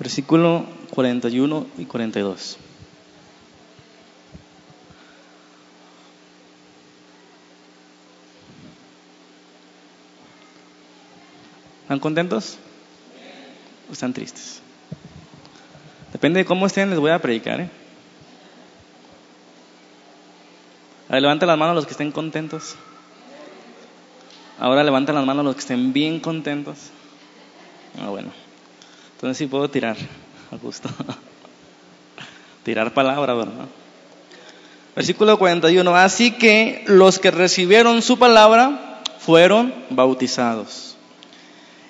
versículo 41 y 42. ¿Están contentos? ¿O están tristes? Depende de cómo estén, les voy a predicar. ¿eh? A ver, levanten las manos los que estén contentos. Ahora levanten las manos los que estén bien contentos. Ah, bueno. Entonces sí puedo tirar a gusto. tirar palabra, ¿verdad? Versículo 41. Así que los que recibieron su palabra fueron bautizados.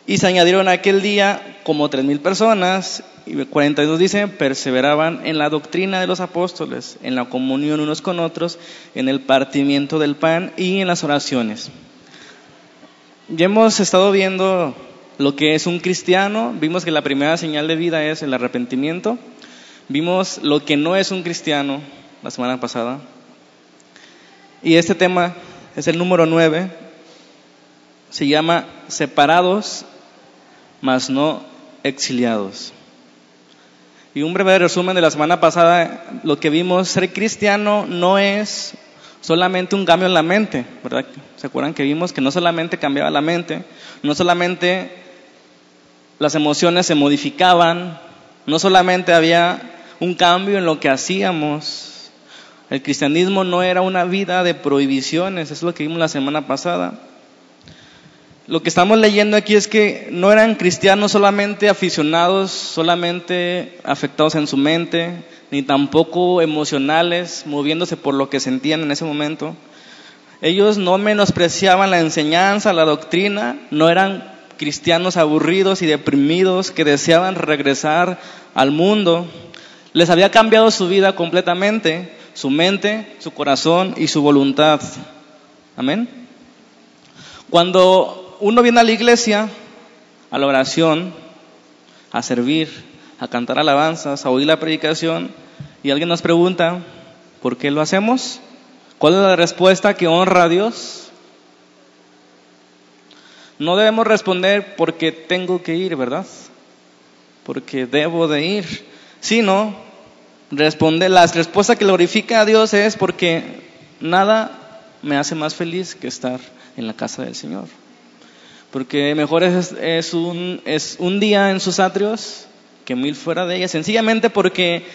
Y se añadieron aquel día como tres mil personas. Y 42 dice, perseveraban en la doctrina de los apóstoles, en la comunión unos con otros, en el partimiento del pan y en las oraciones. Ya hemos estado viendo lo que es un cristiano, vimos que la primera señal de vida es el arrepentimiento, vimos lo que no es un cristiano la semana pasada, y este tema es el número 9, se llama separados, mas no exiliados. Y un breve resumen de la semana pasada, lo que vimos, ser cristiano no es solamente un cambio en la mente, ¿verdad? ¿Se acuerdan que vimos que no solamente cambiaba la mente, no solamente las emociones se modificaban, no solamente había un cambio en lo que hacíamos. El cristianismo no era una vida de prohibiciones, es lo que vimos la semana pasada. Lo que estamos leyendo aquí es que no eran cristianos solamente aficionados, solamente afectados en su mente, ni tampoco emocionales, moviéndose por lo que sentían en ese momento. Ellos no menospreciaban la enseñanza, la doctrina, no eran cristianos aburridos y deprimidos que deseaban regresar al mundo. Les había cambiado su vida completamente, su mente, su corazón y su voluntad. Amén. Cuando uno viene a la iglesia, a la oración, a servir, a cantar alabanzas, a oír la predicación, y alguien nos pregunta, ¿por qué lo hacemos? ¿Cuál es la respuesta que honra a Dios? No debemos responder porque tengo que ir, ¿verdad? Porque debo de ir, sino responder, la respuesta que glorifica a Dios es porque nada me hace más feliz que estar en la casa del Señor. Porque mejor es, es, un, es un día en sus atrios que mil fuera de ella, sencillamente porque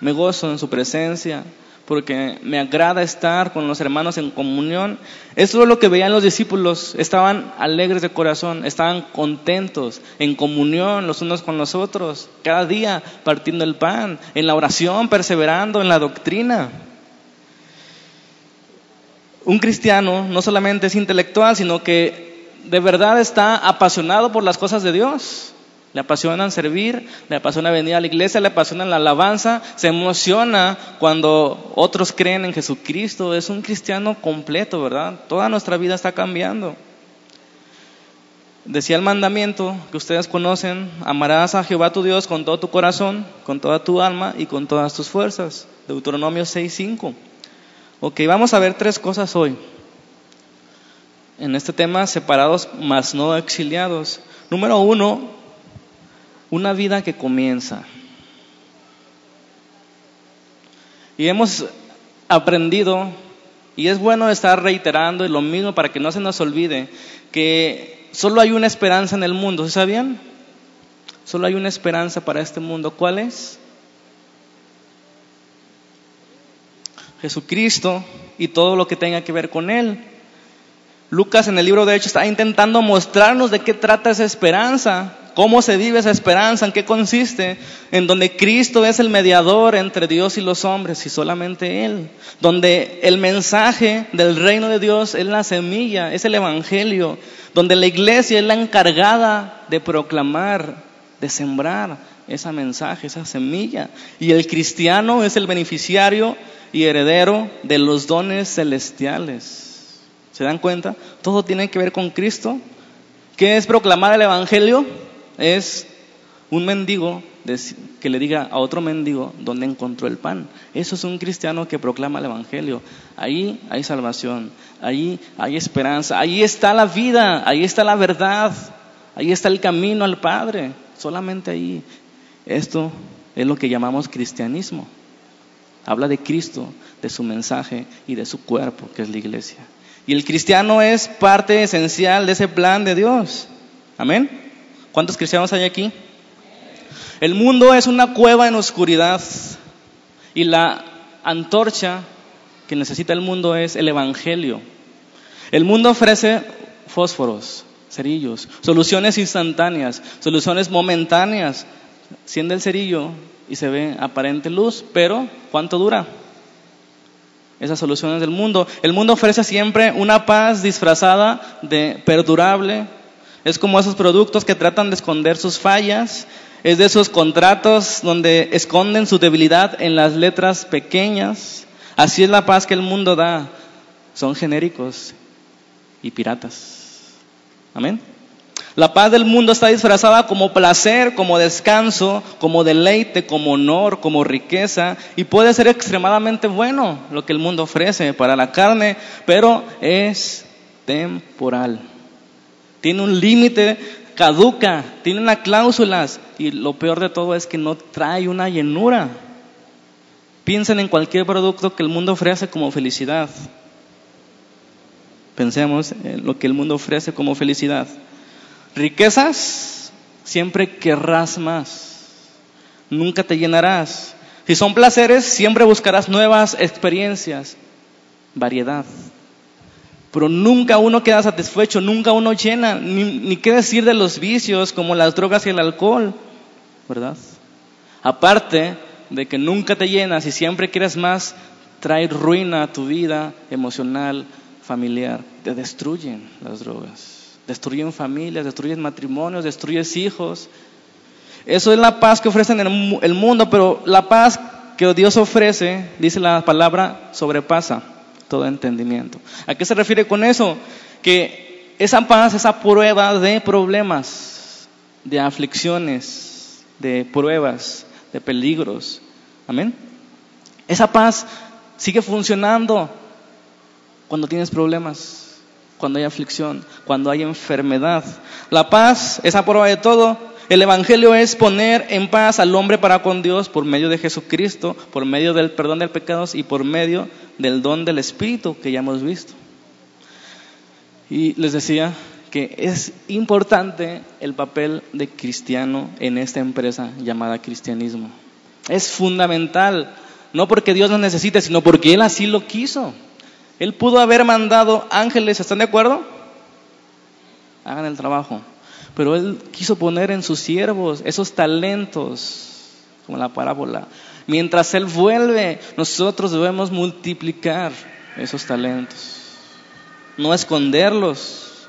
me gozo en su presencia, porque me agrada estar con los hermanos en comunión. Eso es lo que veían los discípulos, estaban alegres de corazón, estaban contentos, en comunión los unos con los otros, cada día partiendo el pan, en la oración, perseverando en la doctrina. Un cristiano no solamente es intelectual, sino que de verdad está apasionado por las cosas de Dios. Le apasiona servir, le apasiona venir a la iglesia, le apasiona la alabanza, se emociona cuando otros creen en Jesucristo. Es un cristiano completo, ¿verdad? Toda nuestra vida está cambiando. Decía el mandamiento que ustedes conocen, amarás a Jehová tu Dios con todo tu corazón, con toda tu alma y con todas tus fuerzas. Deuteronomio 6.5. Ok, vamos a ver tres cosas hoy. En este tema, separados mas no exiliados. Número uno, una vida que comienza. Y hemos aprendido, y es bueno estar reiterando lo mismo para que no se nos olvide, que solo hay una esperanza en el mundo, ¿sabían? Solo hay una esperanza para este mundo. ¿Cuál es? Jesucristo y todo lo que tenga que ver con Él. Lucas en el libro de Hechos está intentando mostrarnos de qué trata esa esperanza, cómo se vive esa esperanza, en qué consiste, en donde Cristo es el mediador entre Dios y los hombres y solamente Él, donde el mensaje del reino de Dios es la semilla, es el Evangelio, donde la iglesia es la encargada de proclamar, de sembrar ese mensaje, esa semilla, y el cristiano es el beneficiario y heredero de los dones celestiales. ¿Se dan cuenta? Todo tiene que ver con Cristo. ¿Qué es proclamar el Evangelio? Es un mendigo que le diga a otro mendigo dónde encontró el pan. Eso es un cristiano que proclama el Evangelio. Ahí hay salvación, ahí hay esperanza, ahí está la vida, ahí está la verdad, ahí está el camino al Padre. Solamente ahí. Esto es lo que llamamos cristianismo. Habla de Cristo, de su mensaje y de su cuerpo, que es la iglesia. Y el cristiano es parte esencial de ese plan de Dios. Amén. ¿Cuántos cristianos hay aquí? El mundo es una cueva en oscuridad y la antorcha que necesita el mundo es el Evangelio. El mundo ofrece fósforos, cerillos, soluciones instantáneas, soluciones momentáneas. Siendo el cerillo y se ve aparente luz, pero ¿cuánto dura? Esas soluciones del mundo. El mundo ofrece siempre una paz disfrazada de perdurable. Es como esos productos que tratan de esconder sus fallas. Es de esos contratos donde esconden su debilidad en las letras pequeñas. Así es la paz que el mundo da. Son genéricos y piratas. Amén. La paz del mundo está disfrazada como placer, como descanso, como deleite, como honor, como riqueza y puede ser extremadamente bueno lo que el mundo ofrece para la carne, pero es temporal. Tiene un límite, caduca, tiene unas cláusulas y lo peor de todo es que no trae una llenura. Piensen en cualquier producto que el mundo ofrece como felicidad. Pensemos en lo que el mundo ofrece como felicidad. Riquezas, siempre querrás más. Nunca te llenarás. Si son placeres, siempre buscarás nuevas experiencias, variedad. Pero nunca uno queda satisfecho, nunca uno llena, ni, qué decir de los vicios como las drogas y el alcohol, ¿verdad? Aparte de que nunca te llenas y siempre quieres más, trae ruina a tu vida emocional, familiar, te destruyen las drogas, destruyen familias, destruyen matrimonios, destruyen hijos. Eso es la paz que ofrecen en el mundo, pero la paz que Dios ofrece, dice la palabra, sobrepasa todo entendimiento. ¿A qué se refiere con eso? Que esa paz, esa prueba de problemas, de aflicciones, de pruebas, de peligros. Amén. Esa paz sigue funcionando cuando tienes problemas, cuando hay aflicción, cuando hay enfermedad. La paz es a prueba de todo. El Evangelio es poner en paz al hombre para con Dios por medio de Jesucristo, por medio del perdón de pecados y por medio del don del Espíritu que ya hemos visto. Y les decía que es importante el papel de cristiano en esta empresa llamada cristianismo. Es fundamental, no porque Dios lo necesite, sino porque Él así lo quiso. Él pudo haber mandado ángeles, ¿están de acuerdo? Hagan el trabajo. Pero Él quiso poner en sus siervos esos talentos, como la parábola. Mientras Él vuelve, nosotros debemos multiplicar esos talentos, no esconderlos.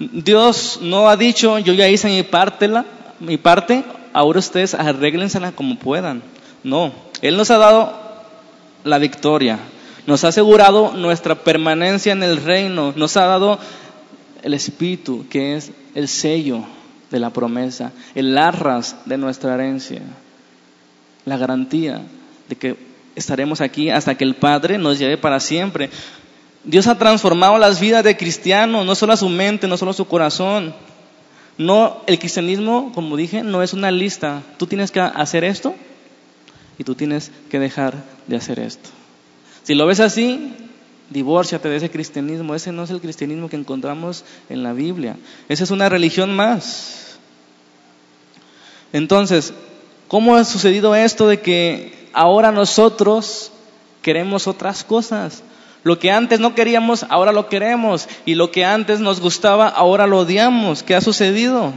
Dios no ha dicho, yo ya hice mi parte, mi parte, ahora ustedes arréglensela como puedan. No, Él nos ha dado la victoria, nos ha asegurado nuestra permanencia en el reino, nos ha dado el Espíritu, que es el sello de la promesa, el arras de nuestra herencia, la garantía de que estaremos aquí hasta que el Padre nos lleve para siempre. Dios ha transformado las vidas de cristianos, no solo su mente, no solo su corazón. No, el cristianismo, como dije, no es una lista. Tú tienes que hacer esto y tú tienes que dejar de hacer esto. Si lo ves así, divórciate de ese cristianismo. Ese no es el cristianismo que encontramos en la Biblia. Esa es una religión más. Entonces, ¿cómo ha sucedido esto de que ahora nosotros queremos otras cosas? Lo que antes no queríamos, ahora lo queremos. Y lo que antes nos gustaba, ahora lo odiamos. ¿Qué ha sucedido?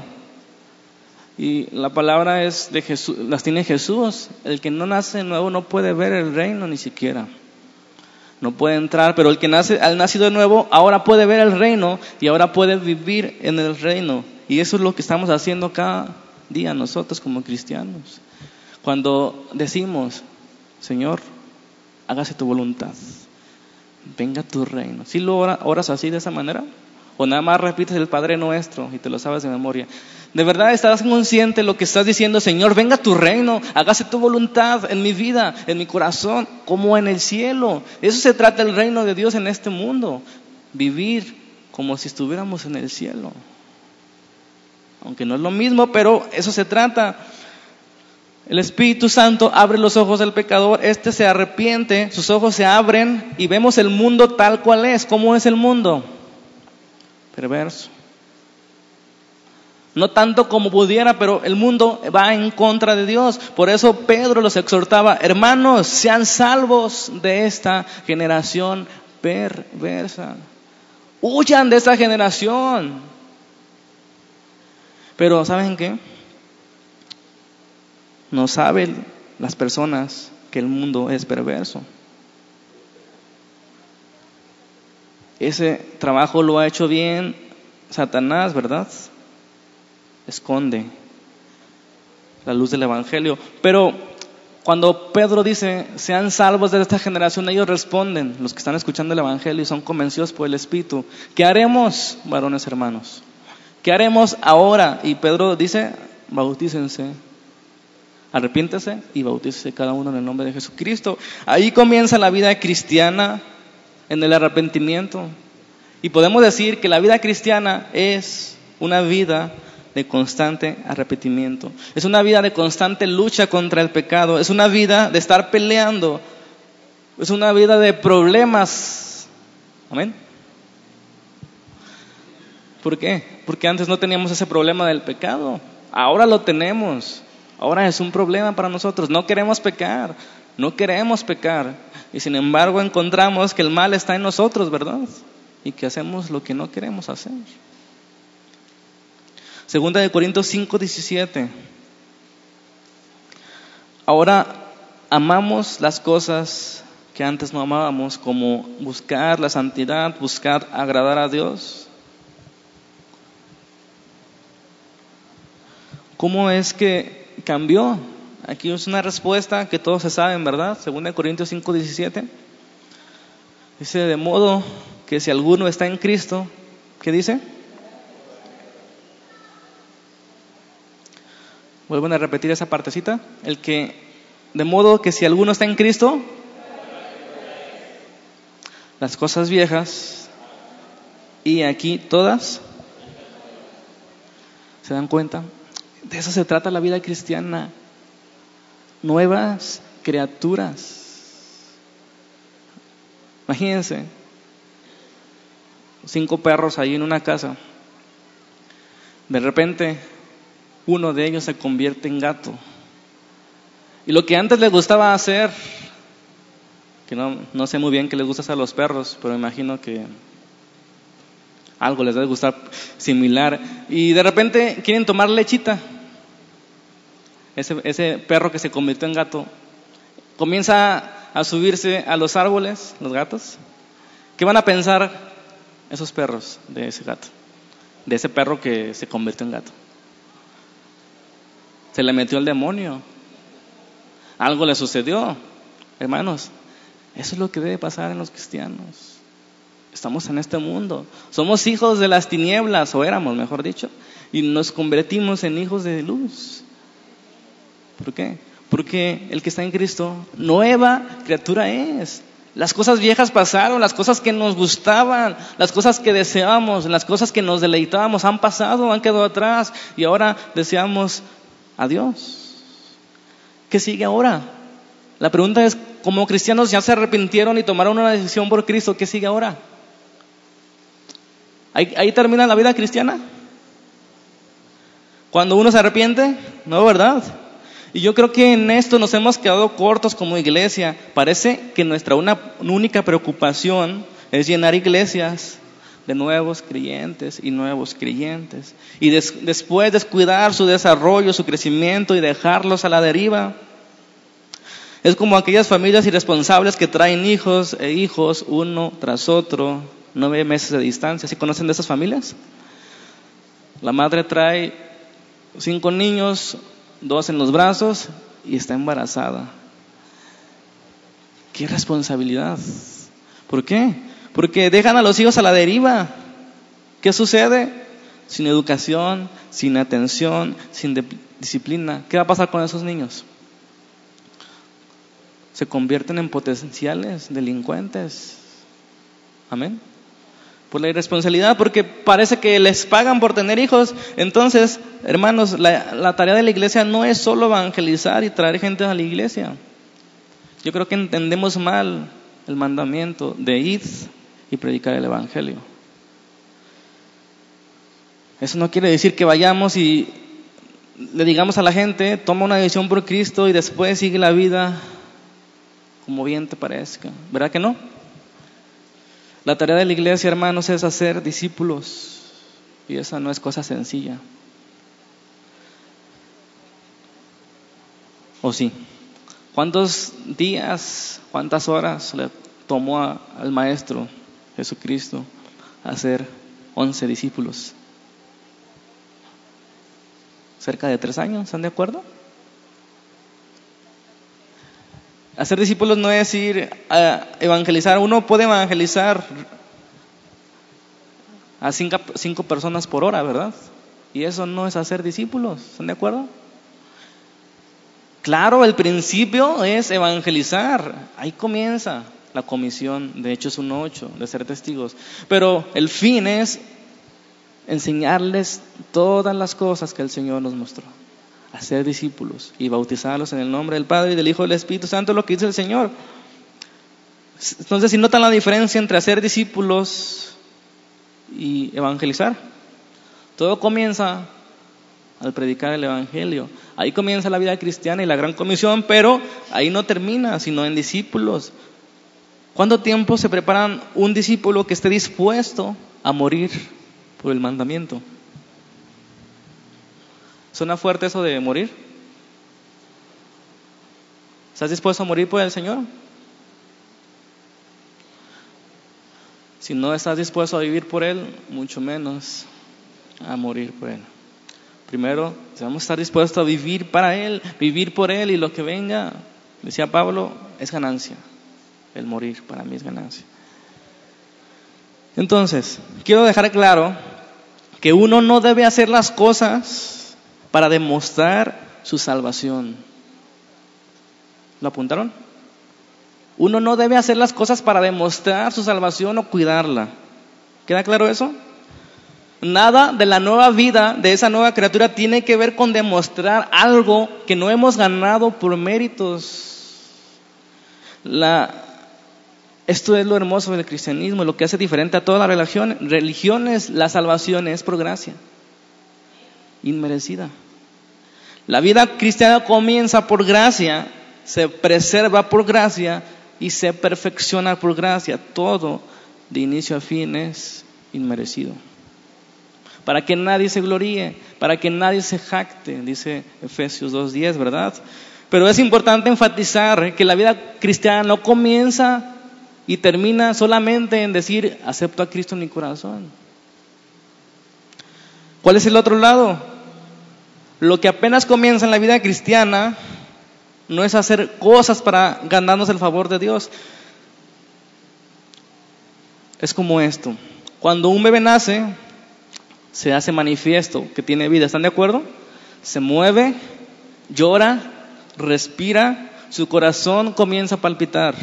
Y la palabra es de Jesús, las tiene Jesús. El que no nace nuevo no puede ver el reino ni siquiera no puede entrar, pero el que nace, al nacido de nuevo ahora puede ver el reino y ahora puede vivir en el reino. Y eso es lo que estamos haciendo cada día nosotros como cristianos. Cuando decimos, Señor, hágase tu voluntad, venga tu reino. ¿Sí lo oras así de esa manera? ¿O nada más repites el Padre Nuestro y te lo sabes de memoria? ¿De verdad estás consciente de lo que estás diciendo, Señor? Venga tu reino, hágase tu voluntad en mi vida, en mi corazón, como en el cielo. Eso se trata el reino de Dios en este mundo. Vivir como si estuviéramos en el cielo. Aunque no es lo mismo, pero eso se trata. El Espíritu Santo abre los ojos del pecador, este se arrepiente, sus ojos se abren y vemos el mundo tal cual es. ¿Cómo es el mundo? Perverso. No tanto como pudiera, pero el mundo va en contra de Dios. Por eso Pedro los exhortaba, hermanos, sean salvos de esta generación perversa. Huyan de esta generación. Pero ¿saben qué? No saben las personas que el mundo es perverso. Ese trabajo lo ha hecho bien Satanás, ¿verdad? Esconde la luz del Evangelio. Pero cuando Pedro dice, sean salvos de esta generación, ellos responden, los que están escuchando el Evangelio y son convencidos por el Espíritu, ¿qué haremos, varones hermanos? ¿Qué haremos ahora? Y Pedro dice, bautícense Arrepiéntese y bautícese cada uno en el nombre de Jesucristo. Ahí comienza la vida cristiana, en el arrepentimiento. Y podemos decir que la vida cristiana es una vida de constante arrepentimiento. Es una vida de constante lucha contra el pecado. Es una vida de estar peleando. Es una vida de problemas. Amén. ¿Por qué? Porque antes no teníamos ese problema del pecado. Ahora lo tenemos. Ahora es un problema para nosotros. No queremos pecar, no queremos pecar. Y sin embargo encontramos que el mal está en nosotros, ¿verdad? Y que hacemos lo que no queremos hacer. Segunda de Corintios 5, 17. Ahora amamos las cosas que antes no amábamos, como buscar la santidad, buscar agradar a Dios. ¿Cómo es que cambió. Aquí es una respuesta que todos se saben, ¿verdad? Según Corintios 5, 17. Dice, de modo que si alguno está en Cristo, ¿qué dice? Vuelven a repetir esa partecita. El que, de modo que si alguno está en Cristo, las cosas viejas y aquí todas, ¿se dan cuenta? De eso se trata la vida cristiana. Nuevas criaturas. Imagínense, cinco perros ahí en una casa. De repente, uno de ellos se convierte en gato. Y lo que antes les gustaba hacer, que no, no sé muy bien qué les gusta a los perros, pero imagino que algo les debe gustar similar. Y de repente quieren tomar lechita. Ese, perro que se convirtió en gato comienza a subirse a los árboles, los gatos. ¿Qué van a pensar esos perros de ese gato? De ese perro que se convirtió en gato. Se le metió el demonio. Algo le sucedió. Hermanos, eso es lo que debe pasar en los cristianos. Estamos en este mundo. Somos hijos de las tinieblas, o éramos, mejor dicho, y nos convertimos en hijos de luz. ¿Por qué? Porque el que está en Cristo, nueva criatura es. Las cosas viejas pasaron, las cosas que nos gustaban, las cosas que deseábamos, las cosas que nos deleitábamos han pasado, han quedado atrás y ahora deseamos a Dios. ¿Qué sigue ahora? La pregunta es, como cristianos ya se arrepintieron y tomaron una decisión por Cristo, ¿qué sigue ahora? ¿Ahí, termina la vida cristiana? Cuando uno se arrepiente, no, ¿verdad? Y yo creo que en esto nos hemos quedado cortos como iglesia. Parece que nuestra una, única preocupación es llenar iglesias de nuevos creyentes y nuevos creyentes. Y después descuidar su desarrollo, su crecimiento y dejarlos a la deriva. Es como aquellas familias irresponsables que traen hijos e hijos uno tras otro nueve meses de distancia. ¿Sí conocen de esas familias? La madre trae cinco niños, dos en los brazos y está embarazada. ¡Qué responsabilidad! ¿Por qué? Porque dejan a los hijos a la deriva. ¿Qué sucede? Sin educación, sin atención, sin disciplina. ¿Qué va a pasar con esos niños? Se convierten en potenciales delincuentes. Amén. Por la irresponsabilidad, porque parece que les pagan por tener hijos. Entonces, hermanos, la, tarea de la iglesia no es solo evangelizar y traer gente a la iglesia. Yo creo que entendemos mal el mandamiento de ir y predicar el evangelio. Eso no quiere decir que vayamos y le digamos a la gente, toma una decisión por Cristo y después sigue la vida como bien te parezca. ¿Verdad que no? La tarea de la iglesia, hermanos, es hacer discípulos. Y esa no es cosa sencilla. ¿O sí? ¿Cuántos días, cuántas horas le tomó al Maestro Jesucristo hacer once discípulos? Cerca de tres años, ¿están de acuerdo? Hacer discípulos no es ir a evangelizar. Uno puede evangelizar a cinco, personas por hora, ¿verdad? Y eso no es hacer discípulos. ¿Están de acuerdo? Claro, el principio es evangelizar. Ahí comienza la comisión de Hechos 1.8, de ser testigos. Pero el fin es enseñarles todas las cosas que el Señor nos mostró hacer discípulos y bautizarlos en el nombre del Padre y del Hijo y del Espíritu Santo, lo que dice el Señor. Entonces, si notan la diferencia entre hacer discípulos y evangelizar, todo comienza al predicar el Evangelio. Ahí comienza la vida cristiana y la gran comisión, pero ahí no termina, sino en discípulos. ¿Cuánto tiempo se preparan un discípulo que esté dispuesto a morir por el mandamiento? ¿Suena fuerte eso de morir? ¿Estás dispuesto a morir por el Señor? Si no estás dispuesto a vivir por Él, mucho menos a morir por Él. Primero, debemos estar dispuestos a vivir para Él, vivir por Él y lo que venga, decía Pablo, es ganancia. El morir para mí es ganancia. Entonces, quiero dejar claro que uno no debe hacer las cosas para demostrar su salvación. ¿Lo apuntaron? Uno no debe hacer las cosas para demostrar su salvación o cuidarla. ¿Queda claro eso? Nada de la nueva vida, de esa nueva criatura, tiene que ver con demostrar algo que no hemos ganado por méritos. La, esto es lo hermoso del cristianismo, lo que hace diferente a todas las religiones. la salvación es por gracia inmerecida. La vida cristiana comienza por gracia, se preserva por gracia y se perfecciona por gracia. Todo de inicio a fin es inmerecido. Para que nadie se gloríe, para que nadie se jacte, dice Efesios 2.10, ¿verdad? Pero es importante enfatizar que la vida cristiana no comienza y termina solamente en decir, acepto a Cristo en mi corazón. ¿Cuál es el otro lado? Lo que apenas comienza en la vida cristiana no es hacer cosas para ganarnos el favor de Dios. Es como esto. Cuando un bebé nace, se hace manifiesto que tiene vida. ¿Están de acuerdo? Se mueve, llora, respira, su corazón comienza a palpitar.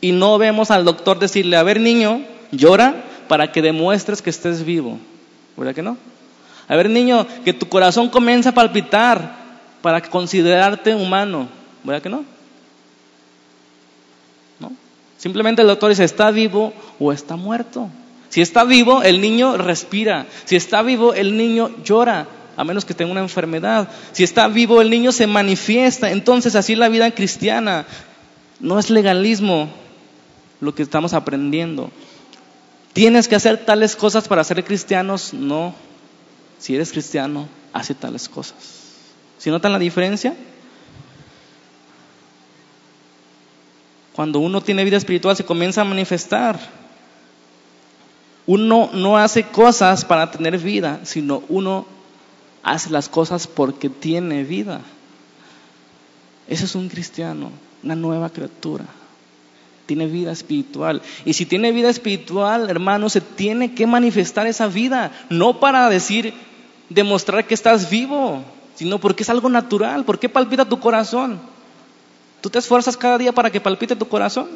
Y no vemos al doctor decirle, a ver niño, llora para que demuestres que estés vivo. ¿Verdad que no? A ver, niño, que tu corazón comienza a palpitar para considerarte humano. ¿Verdad que no? ¿No? Simplemente el doctor dice, ¿está vivo o está muerto? Si está vivo, el niño respira. Si está vivo, el niño llora, a menos que tenga una enfermedad. Si está vivo, el niño se manifiesta. Entonces, así la vida cristiana. No es legalismo lo que estamos aprendiendo. ¿Tienes que hacer tales cosas para ser cristianos? No si eres cristiano, hace tales cosas. ¿Si notan la diferencia? Cuando uno tiene vida espiritual se comienza a manifestar. Uno no hace cosas para tener vida, sino uno hace las cosas porque tiene vida. Ese es un cristiano, una nueva criatura tiene vida espiritual. Y si tiene vida espiritual, hermano, se tiene que manifestar esa vida, no para decir, demostrar que estás vivo, sino porque es algo natural. ¿Por qué palpita tu corazón? ¿Tú te esfuerzas cada día para que palpite tu corazón?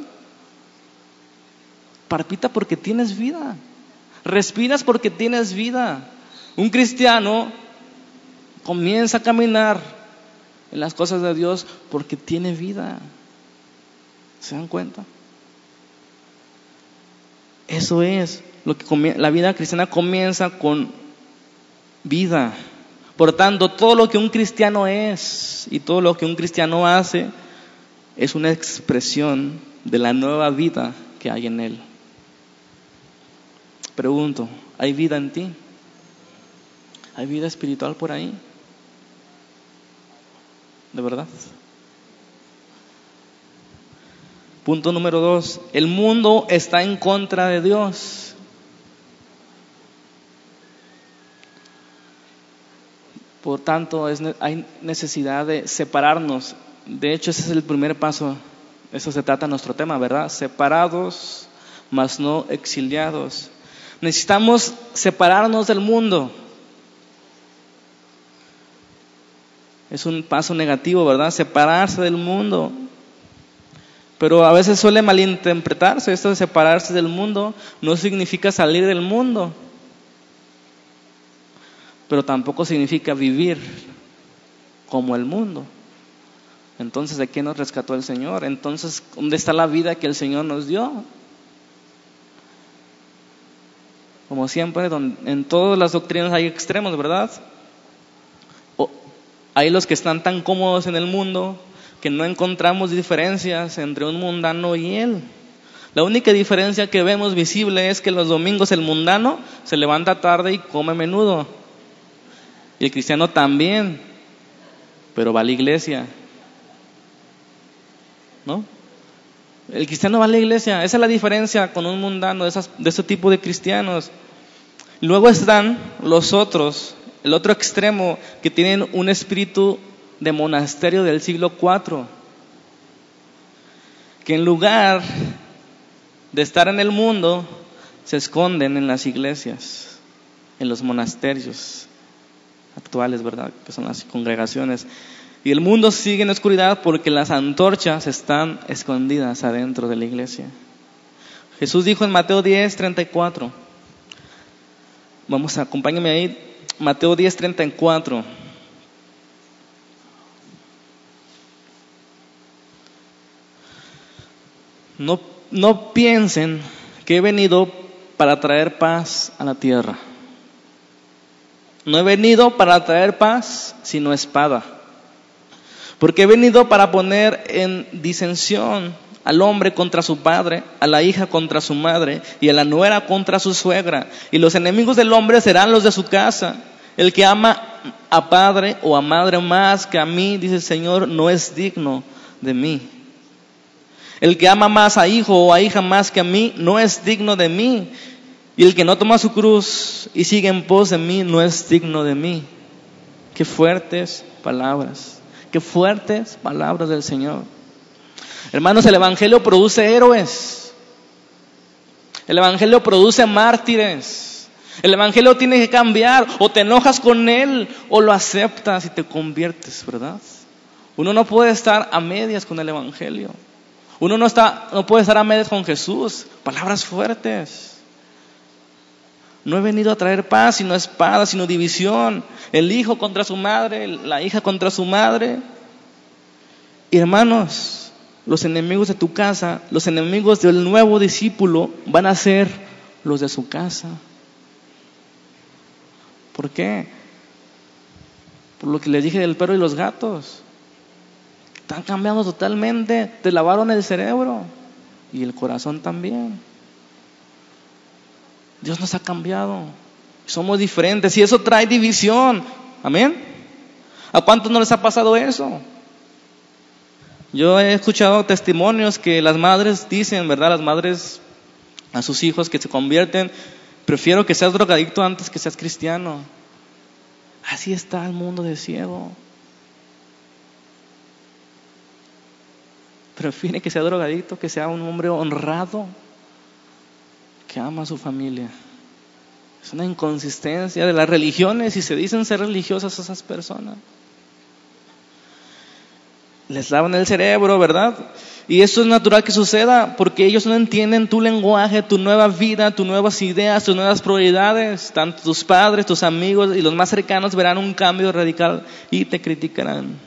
Palpita porque tienes vida. Respiras porque tienes vida. Un cristiano comienza a caminar en las cosas de Dios porque tiene vida. ¿Se dan cuenta? Eso es lo que la vida cristiana comienza con vida. Por tanto, todo lo que un cristiano es y todo lo que un cristiano hace es una expresión de la nueva vida que hay en él. Pregunto, ¿hay vida en ti? ¿Hay vida espiritual por ahí? ¿De verdad? Punto número dos, el mundo está en contra de Dios. Por tanto, hay necesidad de separarnos. De hecho, ese es el primer paso. Eso se trata nuestro tema, ¿verdad? Separados, mas no exiliados. Necesitamos separarnos del mundo. Es un paso negativo, ¿verdad? Separarse del mundo. Pero a veces suele malinterpretarse esto de separarse del mundo. No significa salir del mundo. Pero tampoco significa vivir como el mundo. Entonces, ¿de qué nos rescató el Señor? Entonces, ¿dónde está la vida que el Señor nos dio? Como siempre, en todas las doctrinas hay extremos, ¿verdad? hay los que están tan cómodos en el mundo que no encontramos diferencias entre un mundano y él. La única diferencia que vemos visible es que los domingos el mundano se levanta tarde y come menudo. Y el cristiano también, pero va a la iglesia. ¿No? El cristiano va a la iglesia. Esa es la diferencia con un mundano de, esas, de ese tipo de cristianos. Luego están los otros, el otro extremo, que tienen un espíritu de monasterio del siglo IV, que en lugar de estar en el mundo, se esconden en las iglesias, en los monasterios actuales, ¿verdad? Que son las congregaciones. Y el mundo sigue en oscuridad porque las antorchas están escondidas adentro de la iglesia. Jesús dijo en Mateo 10, 34. Vamos, acompáñame ahí. Mateo 10, 34. No, no piensen que he venido para traer paz a la tierra. No he venido para traer paz, sino espada. Porque he venido para poner en disensión al hombre contra su padre, a la hija contra su madre y a la nuera contra su suegra. Y los enemigos del hombre serán los de su casa. El que ama a padre o a madre más que a mí, dice el Señor, no es digno de mí. El que ama más a hijo o a hija más que a mí no es digno de mí. Y el que no toma su cruz y sigue en pos de mí no es digno de mí. Qué fuertes palabras. Qué fuertes palabras del Señor. Hermanos, el Evangelio produce héroes. El Evangelio produce mártires. El Evangelio tiene que cambiar. O te enojas con Él o lo aceptas y te conviertes, ¿verdad? Uno no puede estar a medias con el Evangelio. Uno no, está, no puede estar a medias con Jesús. Palabras fuertes. No he venido a traer paz, sino espada, sino división. El hijo contra su madre, la hija contra su madre. Y hermanos, los enemigos de tu casa, los enemigos del nuevo discípulo van a ser los de su casa. ¿Por qué? Por lo que les dije del perro y los gatos. Están cambiando totalmente, te lavaron el cerebro y el corazón también. Dios nos ha cambiado. Somos diferentes y eso trae división. Amén. ¿A cuántos no les ha pasado eso? Yo he escuchado testimonios que las madres dicen, ¿verdad? Las madres a sus hijos que se convierten, prefiero que seas drogadicto antes que seas cristiano. Así está el mundo de ciego. Prefiere que sea drogadicto, que sea un hombre honrado, que ama a su familia. Es una inconsistencia de las religiones y se dicen ser religiosas esas personas. Les lavan el cerebro, ¿verdad? Y eso es natural que suceda porque ellos no entienden tu lenguaje, tu nueva vida, tus nuevas ideas, tus nuevas prioridades. Tanto tus padres, tus amigos y los más cercanos verán un cambio radical y te criticarán.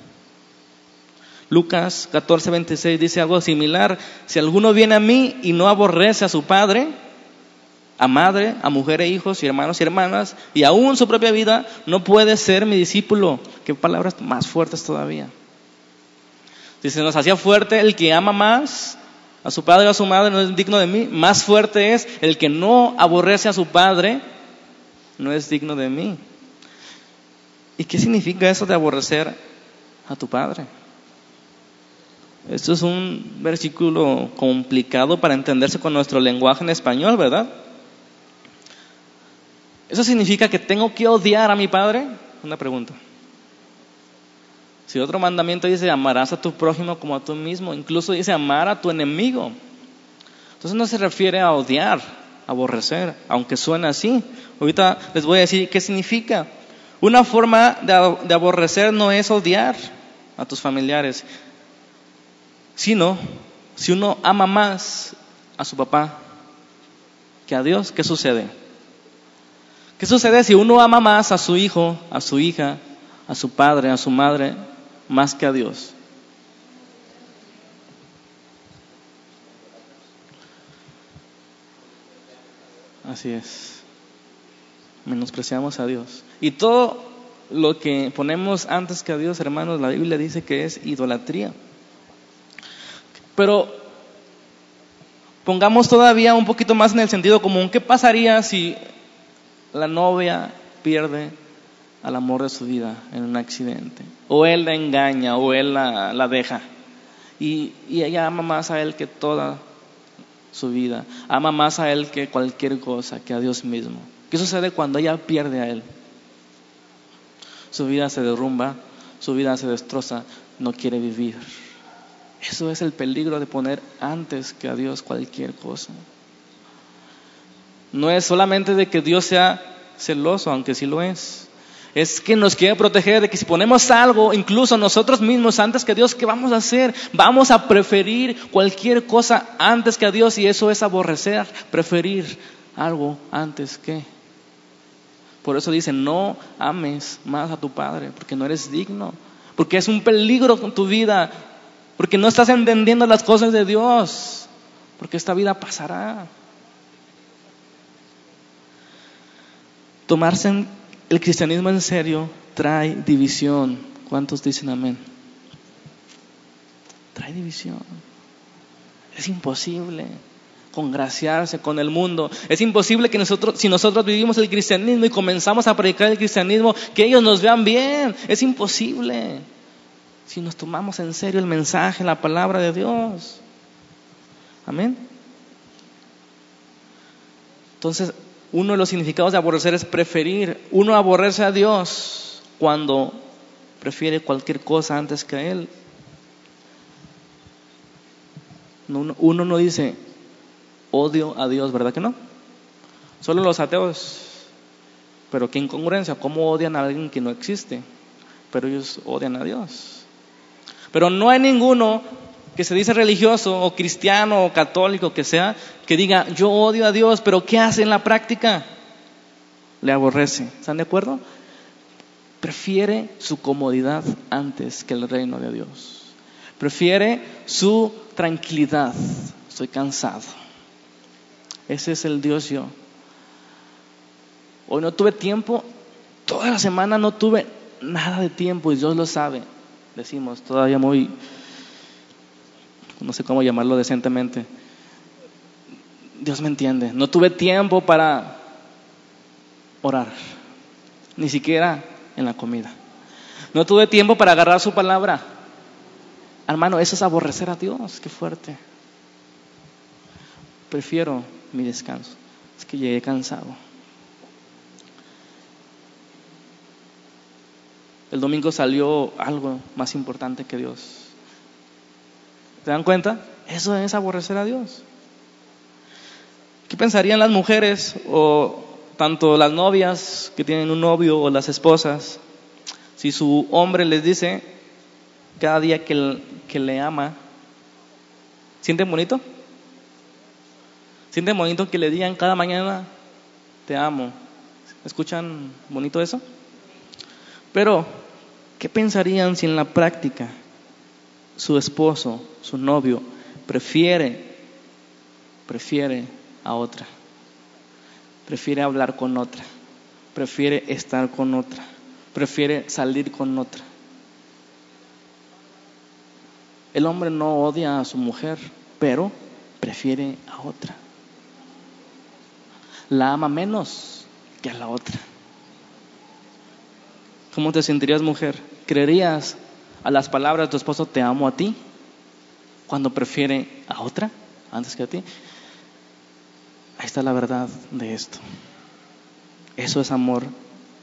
Lucas 14, 26 dice algo similar. Si alguno viene a mí y no aborrece a su padre, a madre, a mujer e hijos y hermanos y hermanas, y aún su propia vida, no puede ser mi discípulo. Qué palabras más fuertes todavía. Si se nos hacía fuerte el que ama más a su padre o a su madre, no es digno de mí. Más fuerte es el que no aborrece a su padre, no es digno de mí. ¿Y qué significa eso de aborrecer a tu padre? Esto es un versículo complicado para entenderse con nuestro lenguaje en español, ¿verdad? ¿Eso significa que tengo que odiar a mi padre? Una pregunta. Si otro mandamiento dice amarás a tu prójimo como a tú mismo, incluso dice amar a tu enemigo. Entonces no se refiere a odiar, aborrecer, aunque suena así. Ahorita les voy a decir qué significa. Una forma de, aborrecer no es odiar a tus familiares, sino si uno ama más a su papá que a Dios, ¿qué sucede? ¿Qué sucede si uno ama más a su hijo, a su hija, a su padre, a su madre, más que a Dios. Así es. Menospreciamos a Dios. Y todo lo que ponemos antes que a Dios, hermanos, la Biblia dice que es idolatría. Pero pongamos todavía un poquito más en el sentido común. ¿Qué pasaría si la novia pierde al amor de su vida en un accidente. O él la engaña o él la, deja. Y, y, ella ama más a él que toda su vida. Ama más a él que cualquier cosa, que a Dios mismo. ¿Qué sucede cuando ella pierde a él? Su vida se derrumba, su vida se destroza, no quiere vivir. Eso es el peligro de poner antes que a Dios cualquier cosa. No es solamente de que Dios sea celoso, aunque sí lo es es que nos quiere proteger de que si ponemos algo, incluso nosotros mismos, antes que Dios, ¿qué vamos a hacer? Vamos a preferir cualquier cosa antes que a Dios y eso es aborrecer, preferir algo antes que. Por eso dice, no ames más a tu Padre, porque no eres digno, porque es un peligro con tu vida, porque no estás entendiendo las cosas de Dios, porque esta vida pasará. Tomarse el cristianismo en serio trae división. ¿Cuántos dicen amén? Trae división. Es imposible congraciarse con el mundo. Es imposible que nosotros, si nosotros vivimos el cristianismo y comenzamos a predicar el cristianismo, que ellos nos vean bien. Es imposible. Si nos tomamos en serio el mensaje, la palabra de Dios. Amén. Entonces, uno de los significados de aborrecer es preferir. Uno aborrece a Dios cuando prefiere cualquier cosa antes que a Él. Uno no dice odio a Dios, ¿verdad que no? Solo los ateos. Pero qué incongruencia, ¿cómo odian a alguien que no existe? Pero ellos odian a Dios. Pero no hay ninguno que se dice religioso o cristiano o católico que sea, que diga, yo odio a Dios, pero ¿qué hace en la práctica? Le aborrece. ¿Están de acuerdo? Prefiere su comodidad antes que el reino de Dios. Prefiere su tranquilidad. Estoy cansado. Ese es el Dios yo. Hoy no tuve tiempo, toda la semana no tuve nada de tiempo y Dios lo sabe. Decimos, todavía muy no sé cómo llamarlo decentemente. Dios me entiende. No tuve tiempo para orar, ni siquiera en la comida. No tuve tiempo para agarrar su palabra. Hermano, eso es aborrecer a Dios, qué fuerte. Prefiero mi descanso. Es que llegué cansado. El domingo salió algo más importante que Dios. ¿Se dan cuenta? Eso es aborrecer a Dios. ¿Qué pensarían las mujeres o tanto las novias que tienen un novio o las esposas si su hombre les dice cada día que, que le ama ¿Sienten bonito? ¿Sienten bonito que le digan cada mañana, te amo? ¿Escuchan bonito eso? Pero, ¿qué pensarían si en la práctica su esposo, su novio, prefiere, prefiere a otra? Prefiere hablar con otra, prefiere estar con otra, prefiere salir con otra. El hombre no odia a su mujer, pero prefiere a otra. La ama menos que a la otra. ¿Cómo te sentirías mujer? ¿Creerías a las palabras de tu esposo te amo a ti cuando prefiere a otra antes que a ti? Ahí está la verdad de esto. Eso es amor,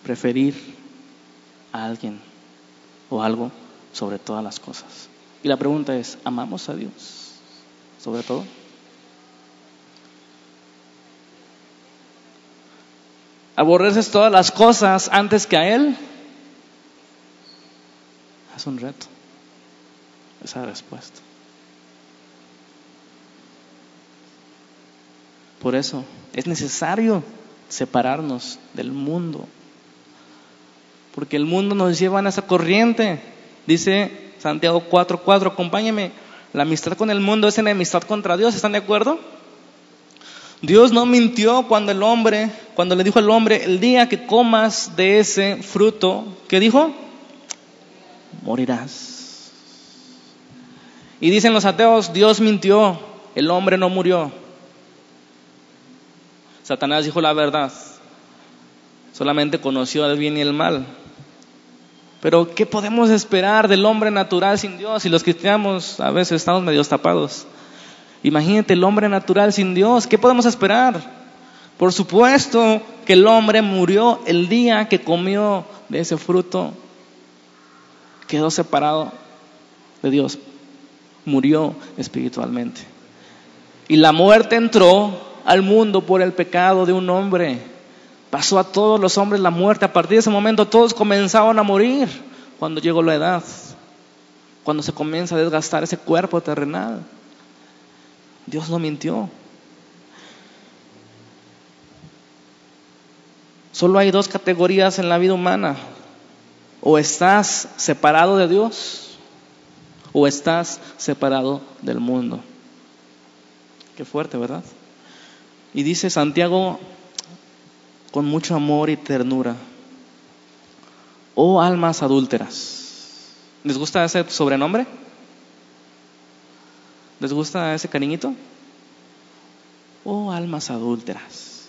preferir a alguien o algo sobre todas las cosas. Y la pregunta es, ¿amamos a Dios sobre todo? ¿Aborreces todas las cosas antes que a Él? Es un reto esa respuesta. Por eso es necesario separarnos del mundo. Porque el mundo nos lleva en esa corriente. Dice Santiago 4:4, acompáñeme. La amistad con el mundo es enemistad contra Dios, ¿están de acuerdo? Dios no mintió cuando el hombre, cuando le dijo al hombre, el día que comas de ese fruto, ¿qué dijo? Morirás. Y dicen los ateos, Dios mintió, el hombre no murió. Satanás dijo la verdad, solamente conoció el bien y el mal. Pero ¿qué podemos esperar del hombre natural sin Dios? Y los cristianos a veces estamos medio tapados. Imagínate el hombre natural sin Dios, ¿qué podemos esperar? Por supuesto que el hombre murió el día que comió de ese fruto. Quedó separado de Dios. Murió espiritualmente. Y la muerte entró al mundo por el pecado de un hombre. Pasó a todos los hombres la muerte. A partir de ese momento todos comenzaron a morir cuando llegó la edad, cuando se comienza a desgastar ese cuerpo terrenal. Dios no mintió. Solo hay dos categorías en la vida humana. O estás separado de Dios o estás separado del mundo. Qué fuerte, ¿verdad? Y dice Santiago con mucho amor y ternura. Oh almas adúlteras. ¿Les gusta ese sobrenombre? ¿Les gusta ese cariñito? Oh almas adúlteras.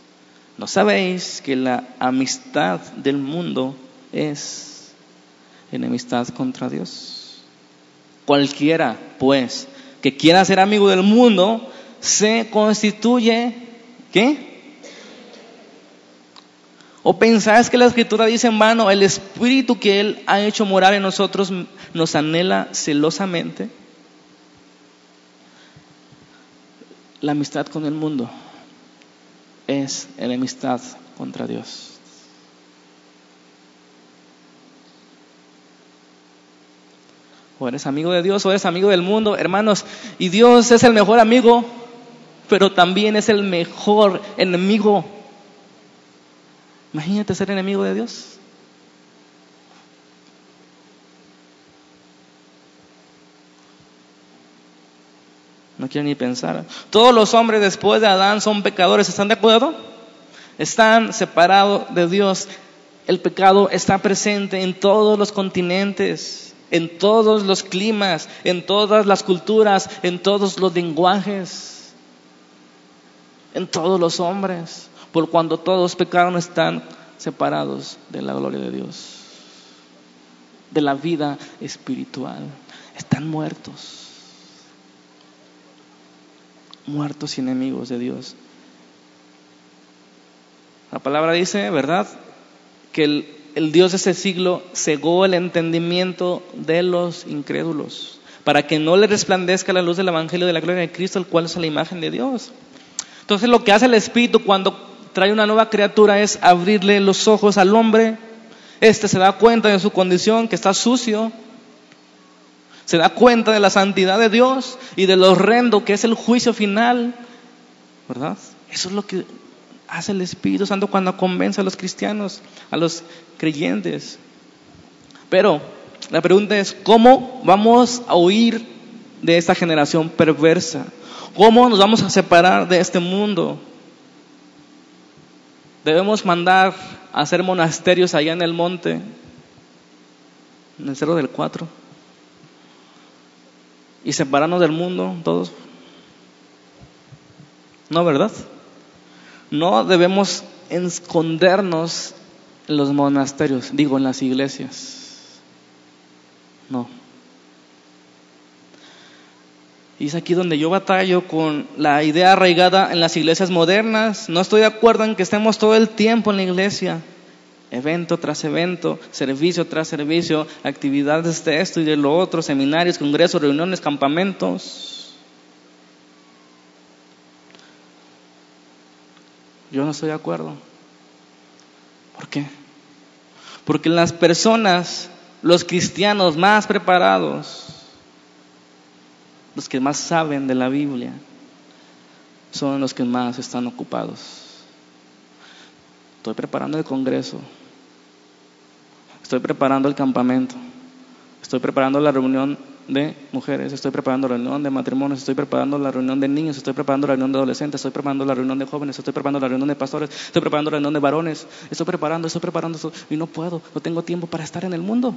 ¿No sabéis que la amistad del mundo es enemistad contra Dios? Cualquiera, pues, que quiera ser amigo del mundo, se constituye, ¿qué? ¿O pensáis que la escritura dice en vano, el espíritu que Él ha hecho morar en nosotros nos anhela celosamente? La amistad con el mundo es enemistad contra Dios. O eres amigo de Dios o eres amigo del mundo, hermanos. Y Dios es el mejor amigo, pero también es el mejor enemigo. Imagínate ser enemigo de Dios. No quiero ni pensar. Todos los hombres después de Adán son pecadores, ¿están de acuerdo? Están separados de Dios. El pecado está presente en todos los continentes, en todos los climas, en todas las culturas, en todos los lenguajes, en todos los hombres por cuando todos pecaron están separados de la gloria de Dios, de la vida espiritual. Están muertos, muertos y enemigos de Dios. La palabra dice, ¿verdad? Que el, el Dios de ese siglo cegó el entendimiento de los incrédulos para que no le resplandezca la luz del Evangelio de la gloria de Cristo, el cual es la imagen de Dios. Entonces lo que hace el Espíritu cuando trae una nueva criatura es abrirle los ojos al hombre. Este se da cuenta de su condición, que está sucio. Se da cuenta de la santidad de Dios y de lo horrendo que es el juicio final. ¿Verdad? Eso es lo que hace el Espíritu Santo cuando convence a los cristianos, a los creyentes. Pero la pregunta es, ¿cómo vamos a huir de esta generación perversa? ¿Cómo nos vamos a separar de este mundo? Debemos mandar a hacer monasterios allá en el monte, en el Cerro del Cuatro, y separarnos del mundo todos. No, ¿verdad? No debemos escondernos en los monasterios, digo, en las iglesias. No. Y es aquí donde yo batallo con la idea arraigada en las iglesias modernas. No estoy de acuerdo en que estemos todo el tiempo en la iglesia, evento tras evento, servicio tras servicio, actividades de esto y de lo otro, seminarios, congresos, reuniones, campamentos. Yo no estoy de acuerdo. ¿Por qué? Porque las personas, los cristianos más preparados, los que más saben de la Biblia son los que más están ocupados. Estoy preparando el Congreso, estoy preparando el campamento, estoy preparando la reunión de mujeres, estoy preparando la reunión de matrimonios, estoy preparando la reunión de niños, estoy preparando la reunión de adolescentes, estoy preparando la reunión de jóvenes, estoy preparando la reunión de pastores, estoy preparando la reunión de varones, estoy preparando, estoy preparando, y no puedo, no tengo tiempo para estar en el mundo.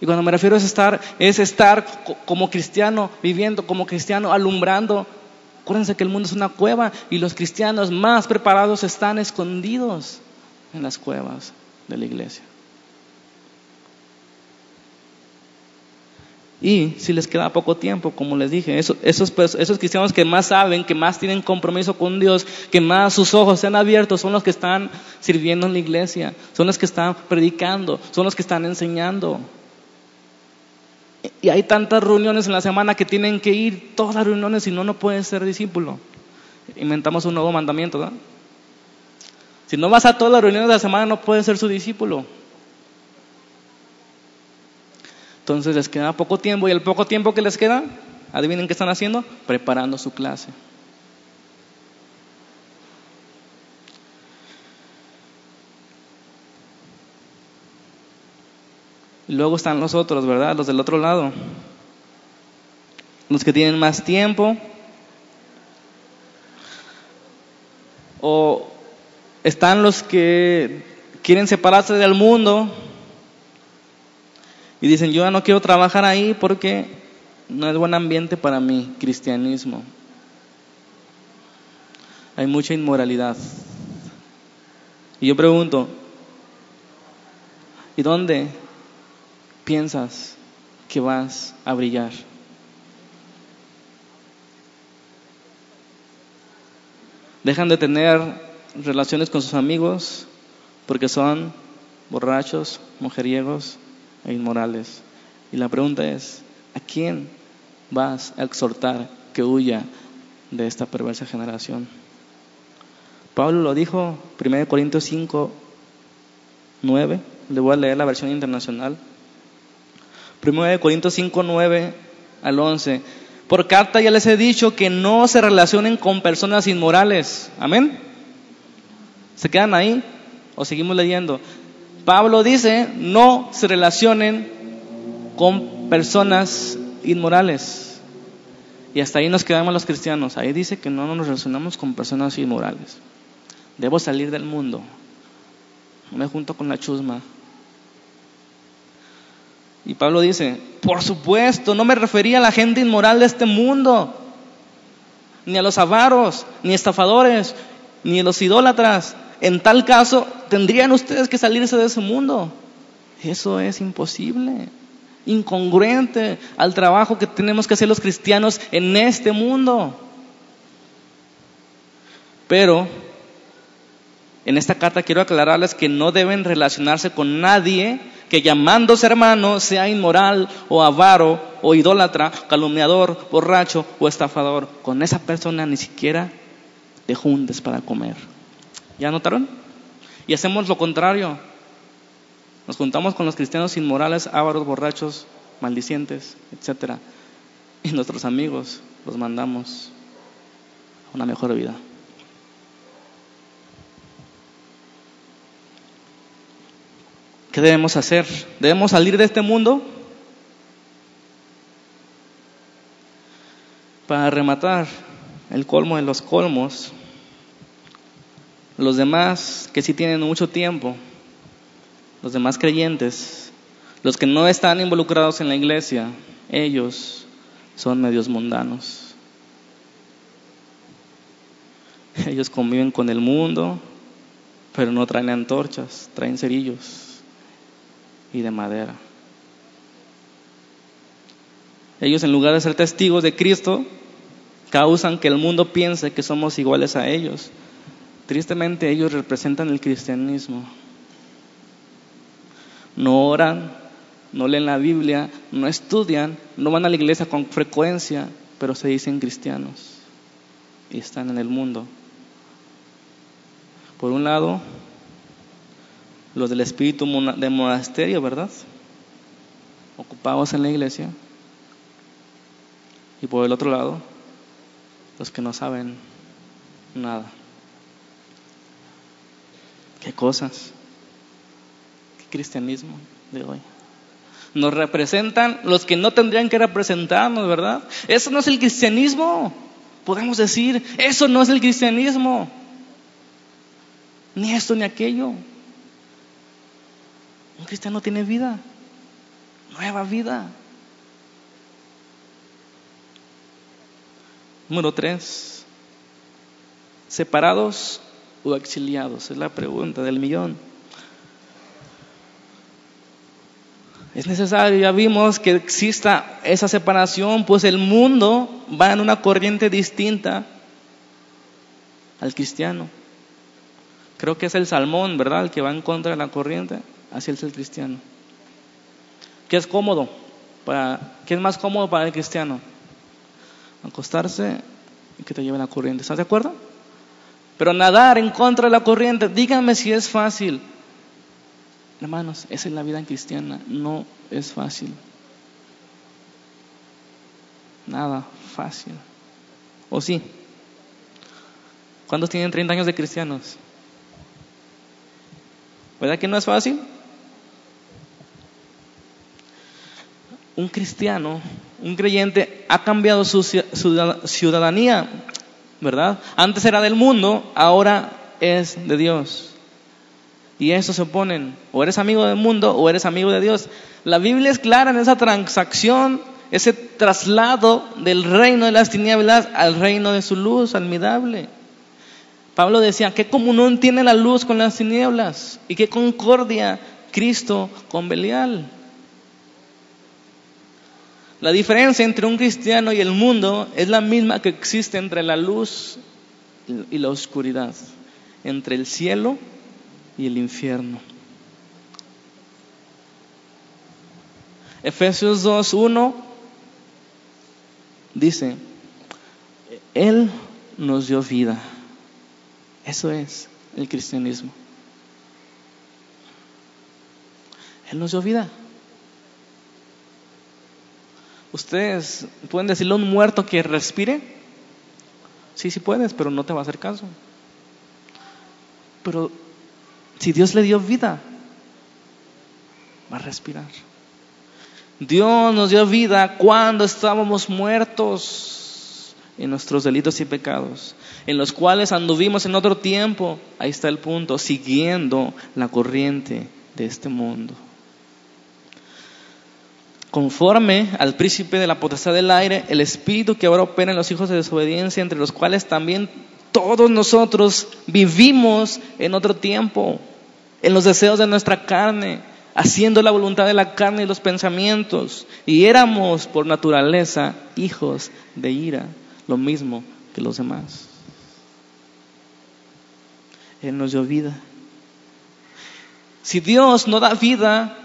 Y cuando me refiero a estar, es estar como cristiano, viviendo como cristiano, alumbrando. Acuérdense que el mundo es una cueva y los cristianos más preparados están escondidos en las cuevas de la iglesia. Y si les queda poco tiempo, como les dije, esos, cristianos que más saben, que más tienen compromiso con Dios, que más sus ojos se han abierto, son los que están sirviendo en la iglesia, son los que están predicando, son los que están enseñando. Y hay tantas reuniones en la semana que tienen que ir, todas las reuniones, y no, no puedes ser discípulo. Inventamos un nuevo mandamiento, ¿no? Si no vas a todas las reuniones de la semana, no puedes ser su discípulo. Entonces les queda poco tiempo, y el poco tiempo que les queda, adivinen qué están haciendo, preparando su clase. Luego están los otros, ¿verdad? Los del otro lado. Los que tienen más tiempo. O están los que quieren separarse del mundo y dicen, yo no quiero trabajar ahí porque no es buen ambiente para mi cristianismo. Hay mucha inmoralidad. Y yo pregunto, ¿y dónde piensas que vas a brillar? Dejan de tener relaciones con sus amigos porque son borrachos, mujeriegos e inmorales. Y la pregunta es, ¿a quién vas a exhortar que huya de esta perversa generación? Pablo lo dijo, 1 Corintios 5, 9, le voy a leer la versión internacional. 1 Corintios 5, 9 al 11. Por carta ya les he dicho que no se relacionen con personas inmorales. Amén. ¿Se quedan ahí? ¿O seguimos leyendo? Pablo dice, no se relacionen con personas inmorales. Y hasta ahí nos quedamos los cristianos. Ahí dice que no nos relacionamos con personas inmorales. Debo salir del mundo. No me junto con la chusma. Y Pablo dice, por supuesto, no me refería a la gente inmoral de este mundo, ni a los avaros, ni estafadores, ni a los idólatras. En tal caso, tendrían ustedes que salirse de ese mundo. Eso es imposible, incongruente al trabajo que tenemos que hacer los cristianos en este mundo. Pero en esta carta quiero aclararles que no deben relacionarse con nadie que llamándose hermano sea inmoral o avaro o idólatra, calumniador, borracho o estafador. Con esa persona ni siquiera te juntes para comer. ¿Ya notaron? Y hacemos lo contrario. Nos juntamos con los cristianos inmorales, ávaros, borrachos maldicientes, etc. Y nuestros amigos los mandamos a una mejor vida. ¿Qué debemos hacer? ¿Debemos salir de este mundo? Para rematar el colmo de los colmos, los demás que sí tienen mucho tiempo, los demás creyentes, los que no están involucrados en la iglesia, ellos son medios mundanos. Ellos conviven con el mundo, pero no traen antorchas, traen cerillos y de madera. Ellos en lugar de ser testigos de Cristo, causan que el mundo piense que somos iguales a ellos. Tristemente ellos representan el cristianismo. No oran, no leen la Biblia, no estudian, no van a la iglesia con frecuencia, pero se dicen cristianos y están en el mundo. Por un lado, los del espíritu de monasterio, ¿verdad? Ocupados en la iglesia. Y por el otro lado, los que no saben nada. ¿Qué cosas? ¿Qué cristianismo de hoy? Nos representan los que no tendrían que representarnos, ¿verdad? Eso no es el cristianismo. Podemos decir, eso no es el cristianismo. Ni esto ni aquello. Un cristiano tiene vida, nueva vida. Número tres, separados o exiliados, es la pregunta del millón. Es necesario, ya vimos que exista esa separación, pues el mundo va en una corriente distinta al cristiano. Creo que es el salmón, ¿verdad? El que va en contra de la corriente así es el cristiano. ¿Qué es cómodo? Para, ¿Qué es más cómodo para el cristiano? Acostarse y que te lleve la corriente. ¿Estás de acuerdo? Pero nadar en contra de la corriente, díganme si es fácil. Hermanos, esa es la vida cristiana, no es fácil. Nada fácil. ¿O sí? ¿Cuántos tienen 30 años de cristianos? ¿Verdad que no es fácil? un cristiano, un creyente, ha cambiado su ciudadanía, ¿verdad? Antes era del mundo, ahora es de Dios. Y eso se oponen, o eres amigo del mundo o eres amigo de Dios. La Biblia es clara en esa transacción, ese traslado del reino de las tinieblas al reino de su luz admirable. Pablo decía, ¿qué comunión tiene la luz con las tinieblas? ¿Y qué concordia Cristo con Belial? La diferencia entre un cristiano y el mundo es la misma que existe entre la luz y la oscuridad, entre el cielo y el infierno. Efesios 2.1 dice, Él nos dio vida. Eso es el cristianismo. Él nos dio vida. ¿Ustedes pueden decirle a un muerto que respire? Sí, sí puedes, pero no te va a hacer caso. Pero si Dios le dio vida, va a respirar. Dios nos dio vida cuando estábamos muertos en nuestros delitos y pecados, en los cuales anduvimos en otro tiempo. Ahí está el punto, siguiendo la corriente de este mundo conforme al príncipe de la potestad del aire, el espíritu que ahora opera en los hijos de desobediencia, entre los cuales también todos nosotros vivimos en otro tiempo, en los deseos de nuestra carne, haciendo la voluntad de la carne y los pensamientos, y éramos por naturaleza hijos de ira, lo mismo que los demás. Él nos dio vida. Si Dios no da vida,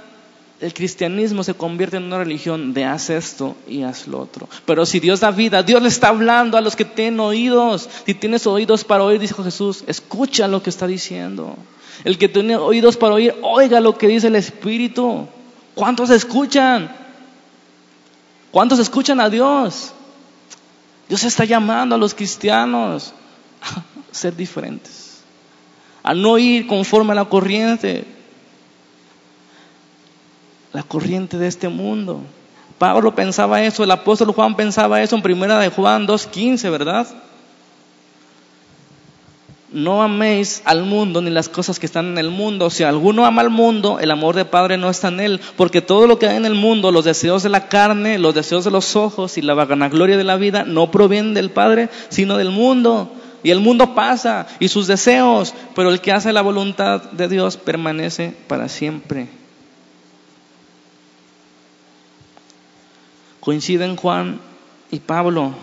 el cristianismo se convierte en una religión de haz esto y haz lo otro. Pero si Dios da vida, Dios le está hablando a los que tienen oídos. Si tienes oídos para oír, dijo Jesús, escucha lo que está diciendo. El que tiene oídos para oír, oiga lo que dice el Espíritu. ¿Cuántos escuchan? ¿Cuántos escuchan a Dios? Dios está llamando a los cristianos a ser diferentes, a no ir conforme a la corriente, la corriente de este mundo. Pablo pensaba eso, el apóstol Juan pensaba eso en primera de Juan 2.15, ¿verdad? No améis al mundo ni las cosas que están en el mundo. Si alguno ama al mundo, el amor de Padre no está en él. Porque todo lo que hay en el mundo, los deseos de la carne, los deseos de los ojos y la vanagloria de la vida, no provienen del Padre, sino del mundo. Y el mundo pasa y sus deseos, pero el que hace la voluntad de Dios permanece para siempre. Coinciden Juan y Pablo.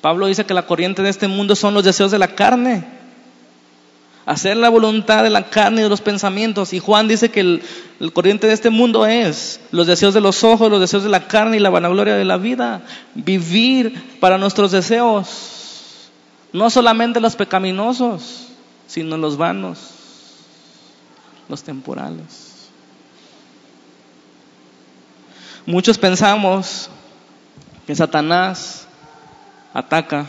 Pablo dice que la corriente de este mundo son los deseos de la carne. Hacer la voluntad de la carne y de los pensamientos. Y Juan dice que el, corriente de este mundo es los deseos de los ojos, los deseos de la carne y la vanagloria de la vida. Vivir para nuestros deseos. No solamente los pecaminosos, sino los vanos, los temporales. Muchos pensamos que Satanás ataca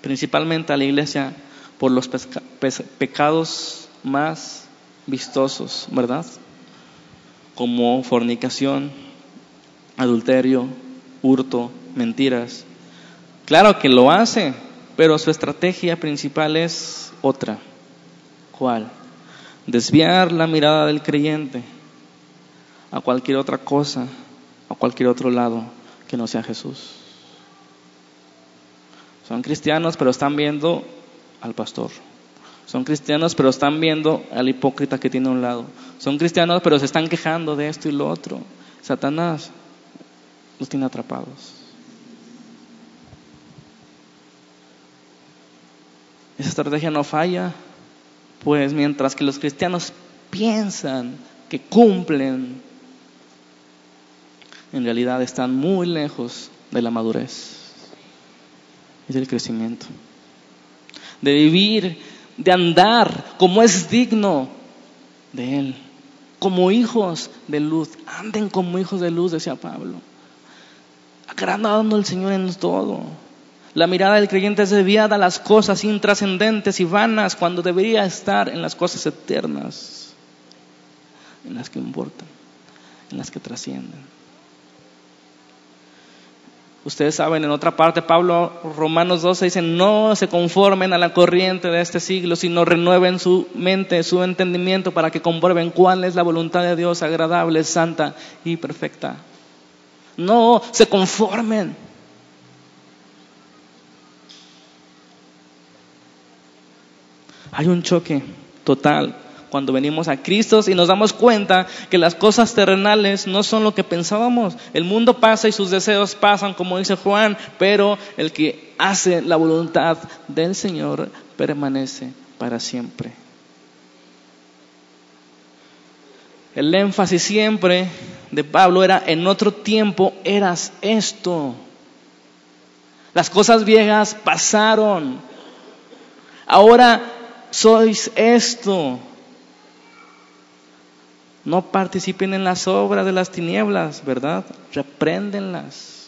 principalmente a la iglesia por los pecados más vistosos, ¿verdad? Como fornicación, adulterio, hurto, mentiras. Claro que lo hace, pero su estrategia principal es otra. ¿Cuál? Desviar la mirada del creyente a cualquier otra cosa a cualquier otro lado que no sea Jesús. Son cristianos, pero están viendo al pastor. Son cristianos, pero están viendo al hipócrita que tiene a un lado. Son cristianos, pero se están quejando de esto y lo otro. Satanás los tiene atrapados. Esa estrategia no falla, pues mientras que los cristianos piensan que cumplen en realidad están muy lejos de la madurez y del crecimiento. De vivir, de andar como es digno de Él. Como hijos de luz. Anden como hijos de luz, decía Pablo. Agradando al Señor en todo. La mirada del creyente es desviada a las cosas intrascendentes y vanas cuando debería estar en las cosas eternas, en las que importan, en las que trascienden. Ustedes saben, en otra parte, Pablo, Romanos 12, dice, no se conformen a la corriente de este siglo, sino renueven su mente, su entendimiento, para que comprueben cuál es la voluntad de Dios, agradable, santa y perfecta. No se conformen. Hay un choque total cuando venimos a Cristo y nos damos cuenta que las cosas terrenales no son lo que pensábamos. El mundo pasa y sus deseos pasan, como dice Juan, pero el que hace la voluntad del Señor permanece para siempre. El énfasis siempre de Pablo era, en otro tiempo eras esto. Las cosas viejas pasaron. Ahora sois esto. No participen en las obras de las tinieblas, ¿verdad? Repréndenlas.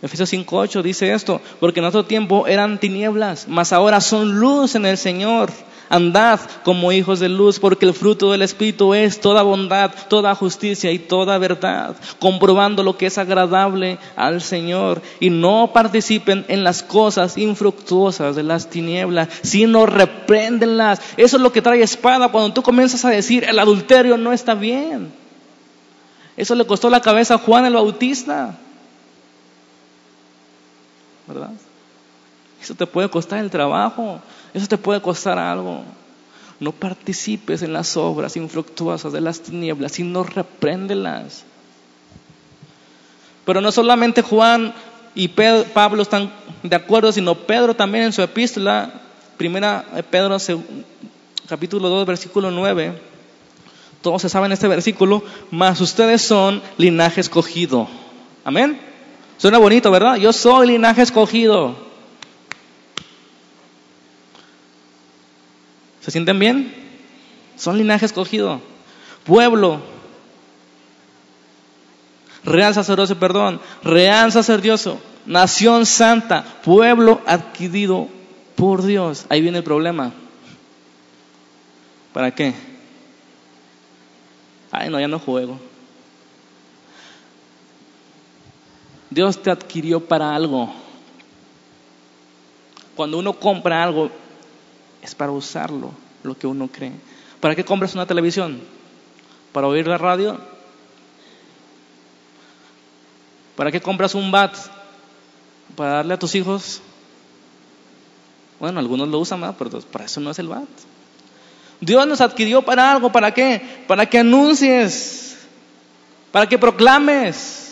Efesios 5.8 dice esto, porque en otro tiempo eran tinieblas, mas ahora son luz en el Señor. Andad como hijos de luz, porque el fruto del Espíritu es toda bondad, toda justicia y toda verdad, comprobando lo que es agradable al Señor. Y no participen en las cosas infructuosas de las tinieblas, sino repréndenlas. Eso es lo que trae espada cuando tú comienzas a decir, el adulterio no está bien. Eso le costó la cabeza a Juan el Bautista. ¿Verdad? Eso te puede costar el trabajo. Eso te puede costar algo. No participes en las obras infructuosas de las tinieblas, sino repréndelas. Pero no solamente Juan y Pablo están de acuerdo, sino Pedro también en su epístola, primera Pedro, capítulo 2, versículo 9. Todos se saben este versículo, mas ustedes son linaje escogido. Amén. Suena bonito, ¿verdad? Yo soy linaje escogido. ¿Se sienten bien? Son linaje escogido. Pueblo real sacerdocio, perdón, real sacerdocio, nación santa, pueblo adquirido por Dios. Ahí viene el problema. ¿Para qué? Ay, no, ya no juego. Dios te adquirió para algo. Cuando uno compra algo, es para usarlo, lo que uno cree. ¿Para qué compras una televisión? ¿Para oír la radio? ¿Para qué compras un bat? ¿Para darle a tus hijos? Bueno, algunos lo usan, pero para eso no es el bat. Dios nos adquirió para algo, ¿para qué? Para que anuncies, para que proclames,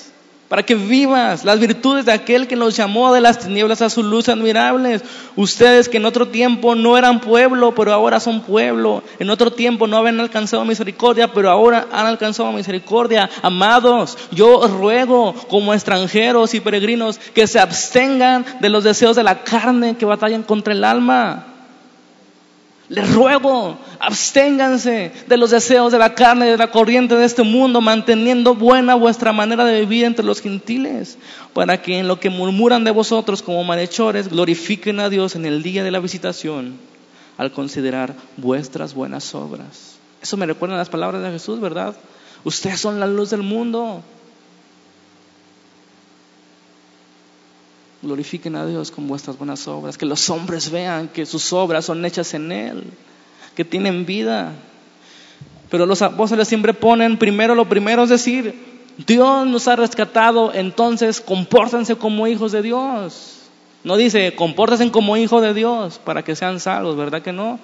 para que vivas las virtudes de aquel que nos llamó de las tinieblas a su luz admirables. Ustedes que en otro tiempo no eran pueblo, pero ahora son pueblo. En otro tiempo no habían alcanzado misericordia, pero ahora han alcanzado misericordia. Amados, yo ruego como extranjeros y peregrinos que se abstengan de los deseos de la carne que batallan contra el alma les ruego, absténganse de los deseos de la carne y de la corriente de este mundo, manteniendo buena vuestra manera de vivir entre los gentiles, para que en lo que murmuran de vosotros como malhechores, glorifiquen a Dios en el día de la visitación, al considerar vuestras buenas obras. Eso me recuerda las palabras de Jesús, ¿verdad? Ustedes son la luz del mundo. Glorifiquen a Dios con vuestras buenas obras, que los hombres vean que sus obras son hechas en Él, que tienen vida. Pero los apóstoles siempre ponen primero lo primero, es decir, Dios nos ha rescatado, entonces compórtense como hijos de Dios. No dice, compórtense como hijos de Dios para que sean salvos, ¿verdad que no?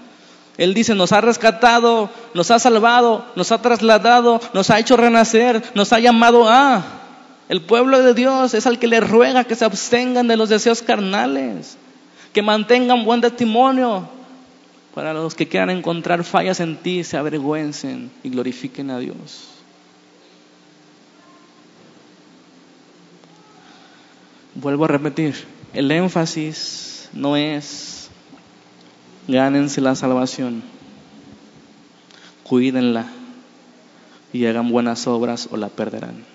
Él dice, nos ha rescatado, nos ha salvado, nos ha trasladado, nos ha hecho renacer, nos ha llamado a... El pueblo de Dios es al que le ruega que se abstengan de los deseos carnales, que mantengan buen testimonio. Para los que quieran encontrar fallas en ti, se avergüencen y glorifiquen a Dios. Vuelvo a repetir, el énfasis no es gánense la salvación, cuídenla y hagan buenas obras o la perderán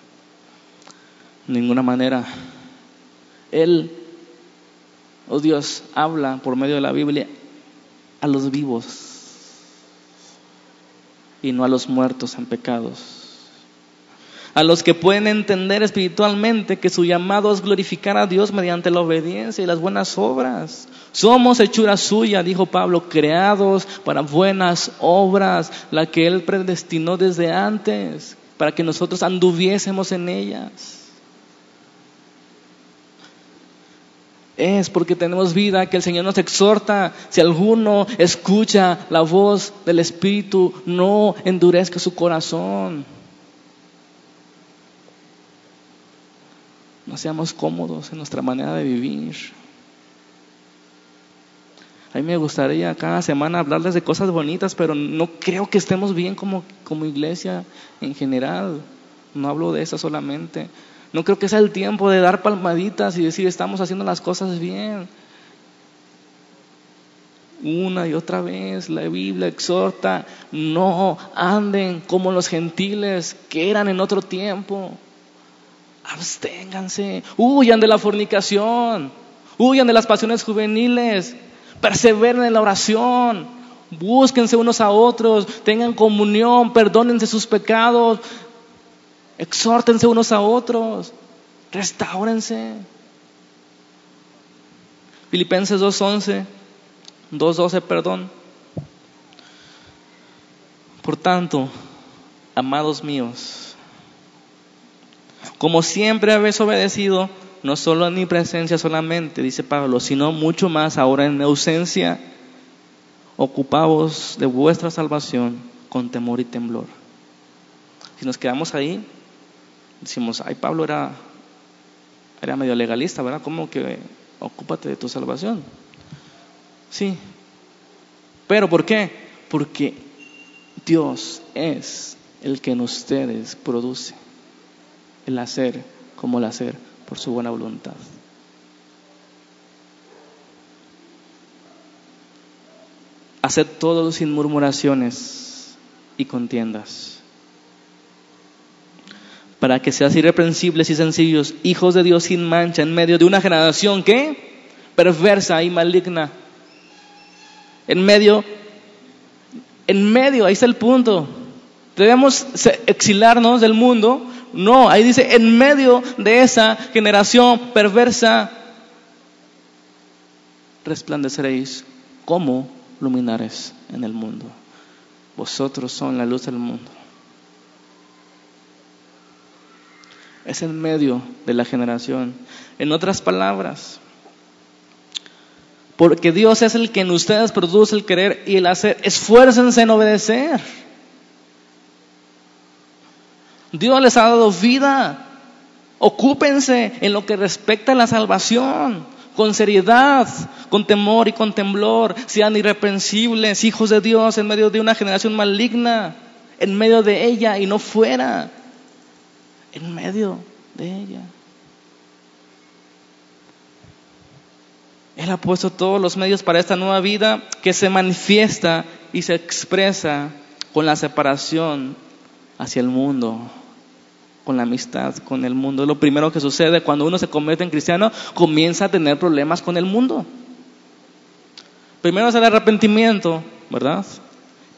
ninguna manera. Él, oh Dios, habla por medio de la Biblia a los vivos y no a los muertos en pecados. A los que pueden entender espiritualmente que su llamado es glorificar a Dios mediante la obediencia y las buenas obras. Somos hechura suya, dijo Pablo, creados para buenas obras, la que Él predestinó desde antes, para que nosotros anduviésemos en ellas. Es porque tenemos vida que el Señor nos exhorta. Si alguno escucha la voz del Espíritu, no endurezca su corazón. No seamos cómodos en nuestra manera de vivir. A mí me gustaría cada semana hablarles de cosas bonitas, pero no creo que estemos bien como, como iglesia en general. No hablo de eso solamente. No creo que sea el tiempo de dar palmaditas y decir estamos haciendo las cosas bien. Una y otra vez la Biblia exhorta, no anden como los gentiles que eran en otro tiempo. Absténganse, huyan de la fornicación, huyan de las pasiones juveniles, perseveren en la oración, búsquense unos a otros, tengan comunión, perdónense sus pecados, Exhórtense unos a otros. Restáurense. Filipenses 2.11, 2.12, perdón. Por tanto, amados míos, como siempre habéis obedecido, no solo en mi presencia solamente, dice Pablo, sino mucho más ahora en mi ausencia, ocupaos de vuestra salvación con temor y temblor. Si nos quedamos ahí, decimos, ay, Pablo era, era medio legalista, ¿verdad? ¿Cómo que ocúpate de tu salvación? Sí. Pero ¿por qué? Porque Dios es el que en ustedes produce el hacer como el hacer por su buena voluntad. Haced todo sin murmuraciones y contiendas para que seas irreprensibles y sencillos, hijos de Dios sin mancha, en medio de una generación que perversa y maligna. En medio, en medio, ahí está el punto. Debemos exilarnos del mundo. No, ahí dice, en medio de esa generación perversa, resplandeceréis como luminares en el mundo. Vosotros son la luz del mundo. Es en medio de la generación. En otras palabras, porque Dios es el que en ustedes produce el querer y el hacer. Esfuércense en obedecer. Dios les ha dado vida. Ocúpense en lo que respecta a la salvación, con seriedad, con temor y con temblor. Sean irreprensibles, hijos de Dios, en medio de una generación maligna, en medio de ella y no fuera, en medio de ella. Él ha puesto todos los medios para esta nueva vida que se manifiesta y se expresa con la separación hacia el mundo, con la amistad con el mundo. Lo primero que sucede cuando uno se convierte en cristiano, comienza a tener problemas con el mundo. Primero es el arrepentimiento, ¿verdad?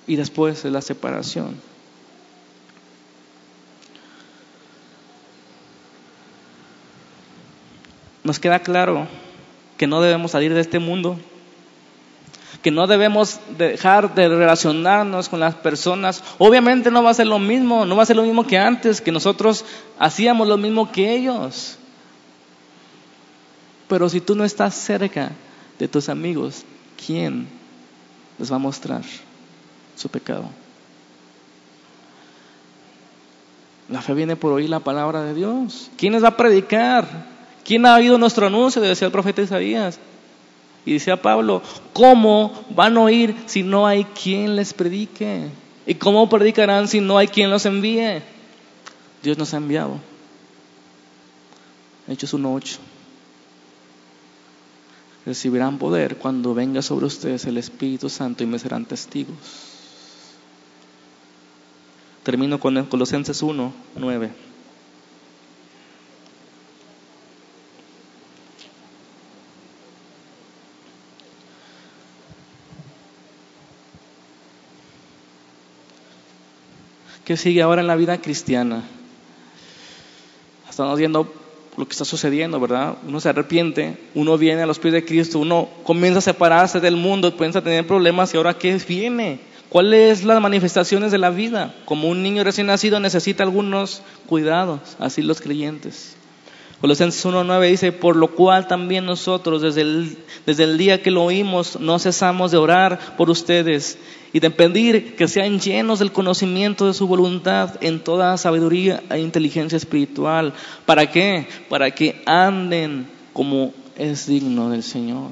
Y después es la separación. Nos queda claro que no debemos salir de este mundo, que no debemos dejar de relacionarnos con las personas. Obviamente no va a ser lo mismo, no va a ser lo mismo que antes, que nosotros hacíamos lo mismo que ellos. Pero si tú no estás cerca de tus amigos, ¿quién les va a mostrar su pecado? La fe viene por oír la palabra de Dios. ¿Quién les va a predicar? ¿Quién ha oído nuestro anuncio? Decía el profeta Isaías. Y decía Pablo, ¿cómo van a oír si no hay quien les predique? ¿Y cómo predicarán si no hay quien los envíe? Dios nos ha enviado. Hechos 1.8 recibirán poder cuando venga sobre ustedes el Espíritu Santo y me serán testigos. Termino con Colosenses 1, ¿Qué sigue ahora en la vida cristiana? Estamos viendo lo que está sucediendo, ¿verdad? Uno se arrepiente, uno viene a los pies de Cristo, uno comienza a separarse del mundo, comienza a tener problemas y ahora ¿qué viene? ¿Cuáles las manifestaciones de la vida? Como un niño recién nacido necesita algunos cuidados, así los creyentes. Colosenses 1.9 dice, por lo cual también nosotros desde el, desde el día que lo oímos no cesamos de orar por ustedes y de pedir que sean llenos del conocimiento de su voluntad en toda sabiduría e inteligencia espiritual. ¿Para qué? Para que anden como es digno del Señor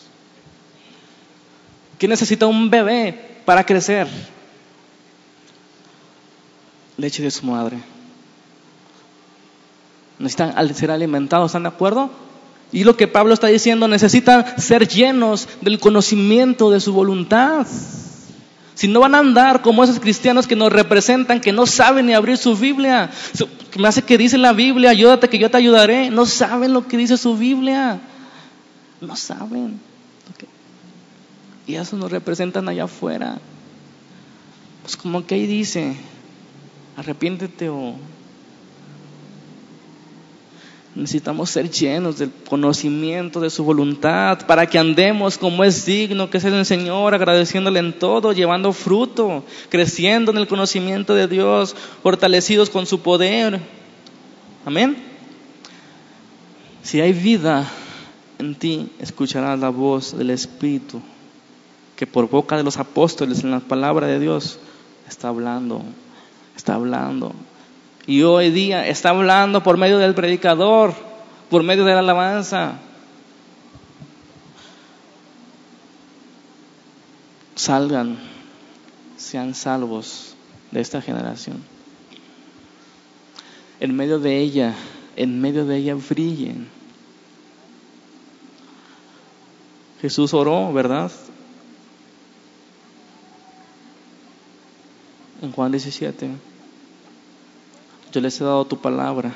¿Quién necesita un bebé para crecer? Leche de su madre. Necesitan ser alimentados, ¿están de acuerdo? Y lo que Pablo está diciendo, necesitan ser llenos del conocimiento de su voluntad. Si no van a andar como esos cristianos que nos representan, que no saben ni abrir su Biblia, me hace que dice la Biblia, ayúdate que yo te ayudaré, no saben lo que dice su Biblia, no saben. Y eso nos representan allá afuera. Pues como que ahí dice, arrepiéntete o... Necesitamos ser llenos del conocimiento de su voluntad para que andemos como es digno, que es el Señor, agradeciéndole en todo, llevando fruto, creciendo en el conocimiento de Dios, fortalecidos con su poder. Amén. Si hay vida en ti, escucharás la voz del Espíritu que por boca de los apóstoles en la palabra de Dios está hablando, está hablando. Y hoy día está hablando por medio del predicador, por medio de la alabanza. Salgan, sean salvos de esta generación. En medio de ella, en medio de ella brillen. Jesús oró, ¿verdad? En Juan 17. Yo les he dado tu palabra.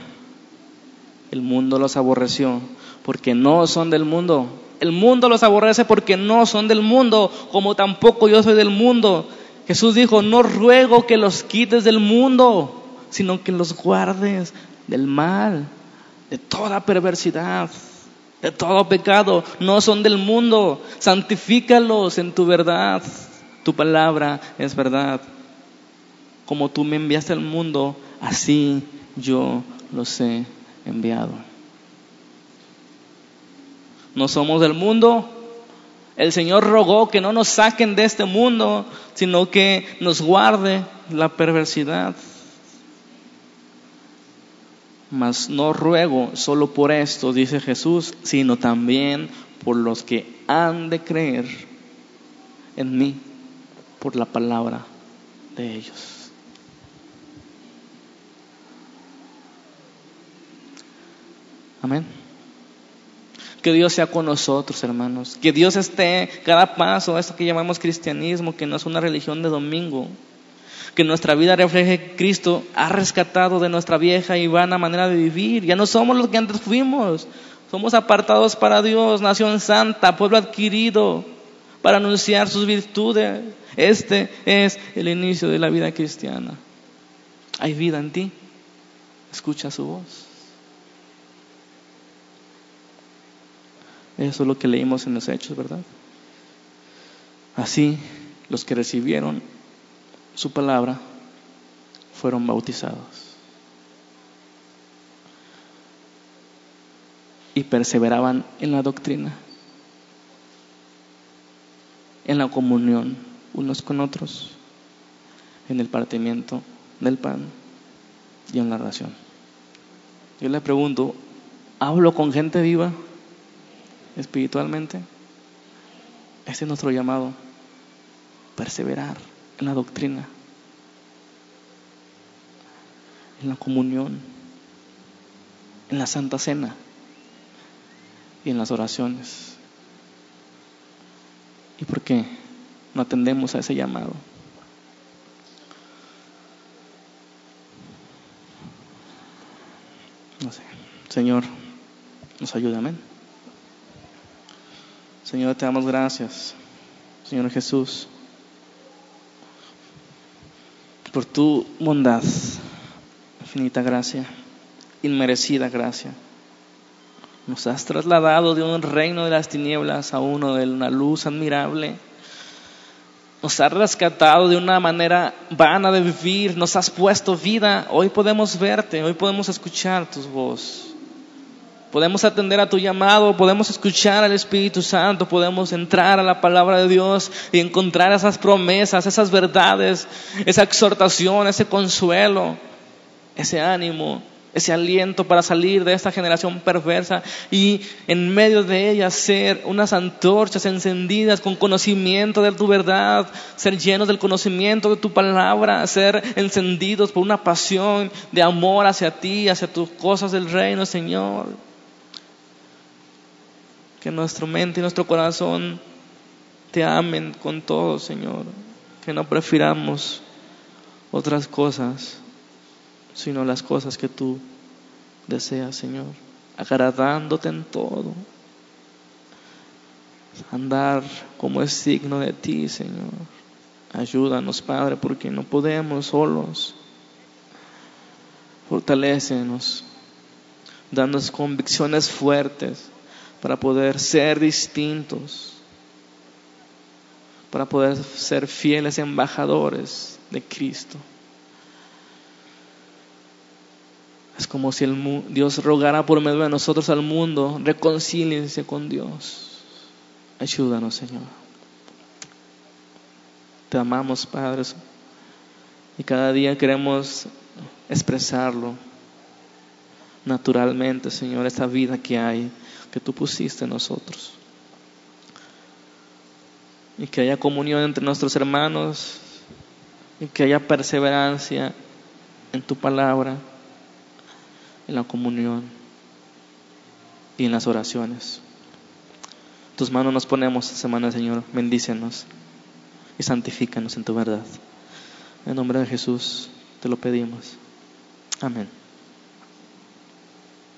El mundo los aborreció porque no son del mundo. El mundo los aborrece porque no son del mundo, como tampoco yo soy del mundo. Jesús dijo, no ruego que los quites del mundo, sino que los guardes del mal, de toda perversidad de todo pecado, no son del mundo. Santifícalos en tu verdad. Tu palabra es verdad. Como tú me enviaste al mundo, así yo los he enviado. No somos del mundo. El Señor rogó que no nos saquen de este mundo, sino que nos guarde la perversidad mas no ruego solo por esto, dice Jesús, sino también por los que han de creer en mí por la palabra de ellos. Amén. Que Dios sea con nosotros, hermanos. Que Dios esté cada paso, esto que llamamos cristianismo, que no es una religión de domingo, que nuestra vida refleje que Cristo ha rescatado de nuestra vieja y vana manera de vivir. Ya no somos los que antes fuimos. Somos apartados para Dios, nación santa, pueblo adquirido, para anunciar sus virtudes. Este es el inicio de la vida cristiana. Hay vida en ti. Escucha su voz. Eso es lo que leímos en los hechos, ¿verdad? Así, los que recibieron su palabra, fueron bautizados. Y perseveraban en la doctrina, en la comunión unos con otros, en el partimiento del pan y en la oración. Yo le pregunto, ¿hablo con gente viva espiritualmente? Ese es nuestro llamado, perseverar en la doctrina, en la comunión, en la Santa Cena y en las oraciones. ¿Y por qué no atendemos a ese llamado? No sé. Señor, nos ayuda, amén. Señor, te damos gracias. Señor Jesús por tu bondad, infinita gracia, inmerecida gracia. Nos has trasladado de un reino de las tinieblas a uno de una luz admirable. Nos has rescatado de una manera vana de vivir, nos has puesto vida. Hoy podemos verte, hoy podemos escuchar tus voz podemos atender a tu llamado, podemos escuchar al Espíritu Santo, podemos entrar a la palabra de Dios y encontrar esas promesas, esas verdades, esa exhortación, ese consuelo, ese ánimo, ese aliento para salir de esta generación perversa y en medio de ella ser unas antorchas encendidas con conocimiento de tu verdad, ser llenos del conocimiento de tu palabra, ser encendidos por una pasión de amor hacia ti, hacia tus cosas del reino, Señor que nuestra mente y nuestro corazón te amen con todo, Señor. Que no prefiramos otras cosas, sino las cosas que tú deseas, Señor. Agradándote en todo. Andar como es signo de ti, Señor. Ayúdanos, Padre, porque no podemos solos. Fortalécenos, dándonos convicciones fuertes para poder ser distintos, para poder ser fieles embajadores de Cristo. Es como si el, Dios rogara por medio de nosotros al mundo, reconcíliense con Dios. Ayúdanos, Señor. Te amamos, Padre, y cada día queremos expresarlo naturalmente, Señor, esta vida que hay, que tú pusiste en nosotros. Y que haya comunión entre nuestros hermanos, y que haya perseverancia en tu palabra, en la comunión y en las oraciones. Tus manos nos ponemos esta semana, Señor. Bendícenos y santifícanos en tu verdad. En nombre de Jesús te lo pedimos. Amén.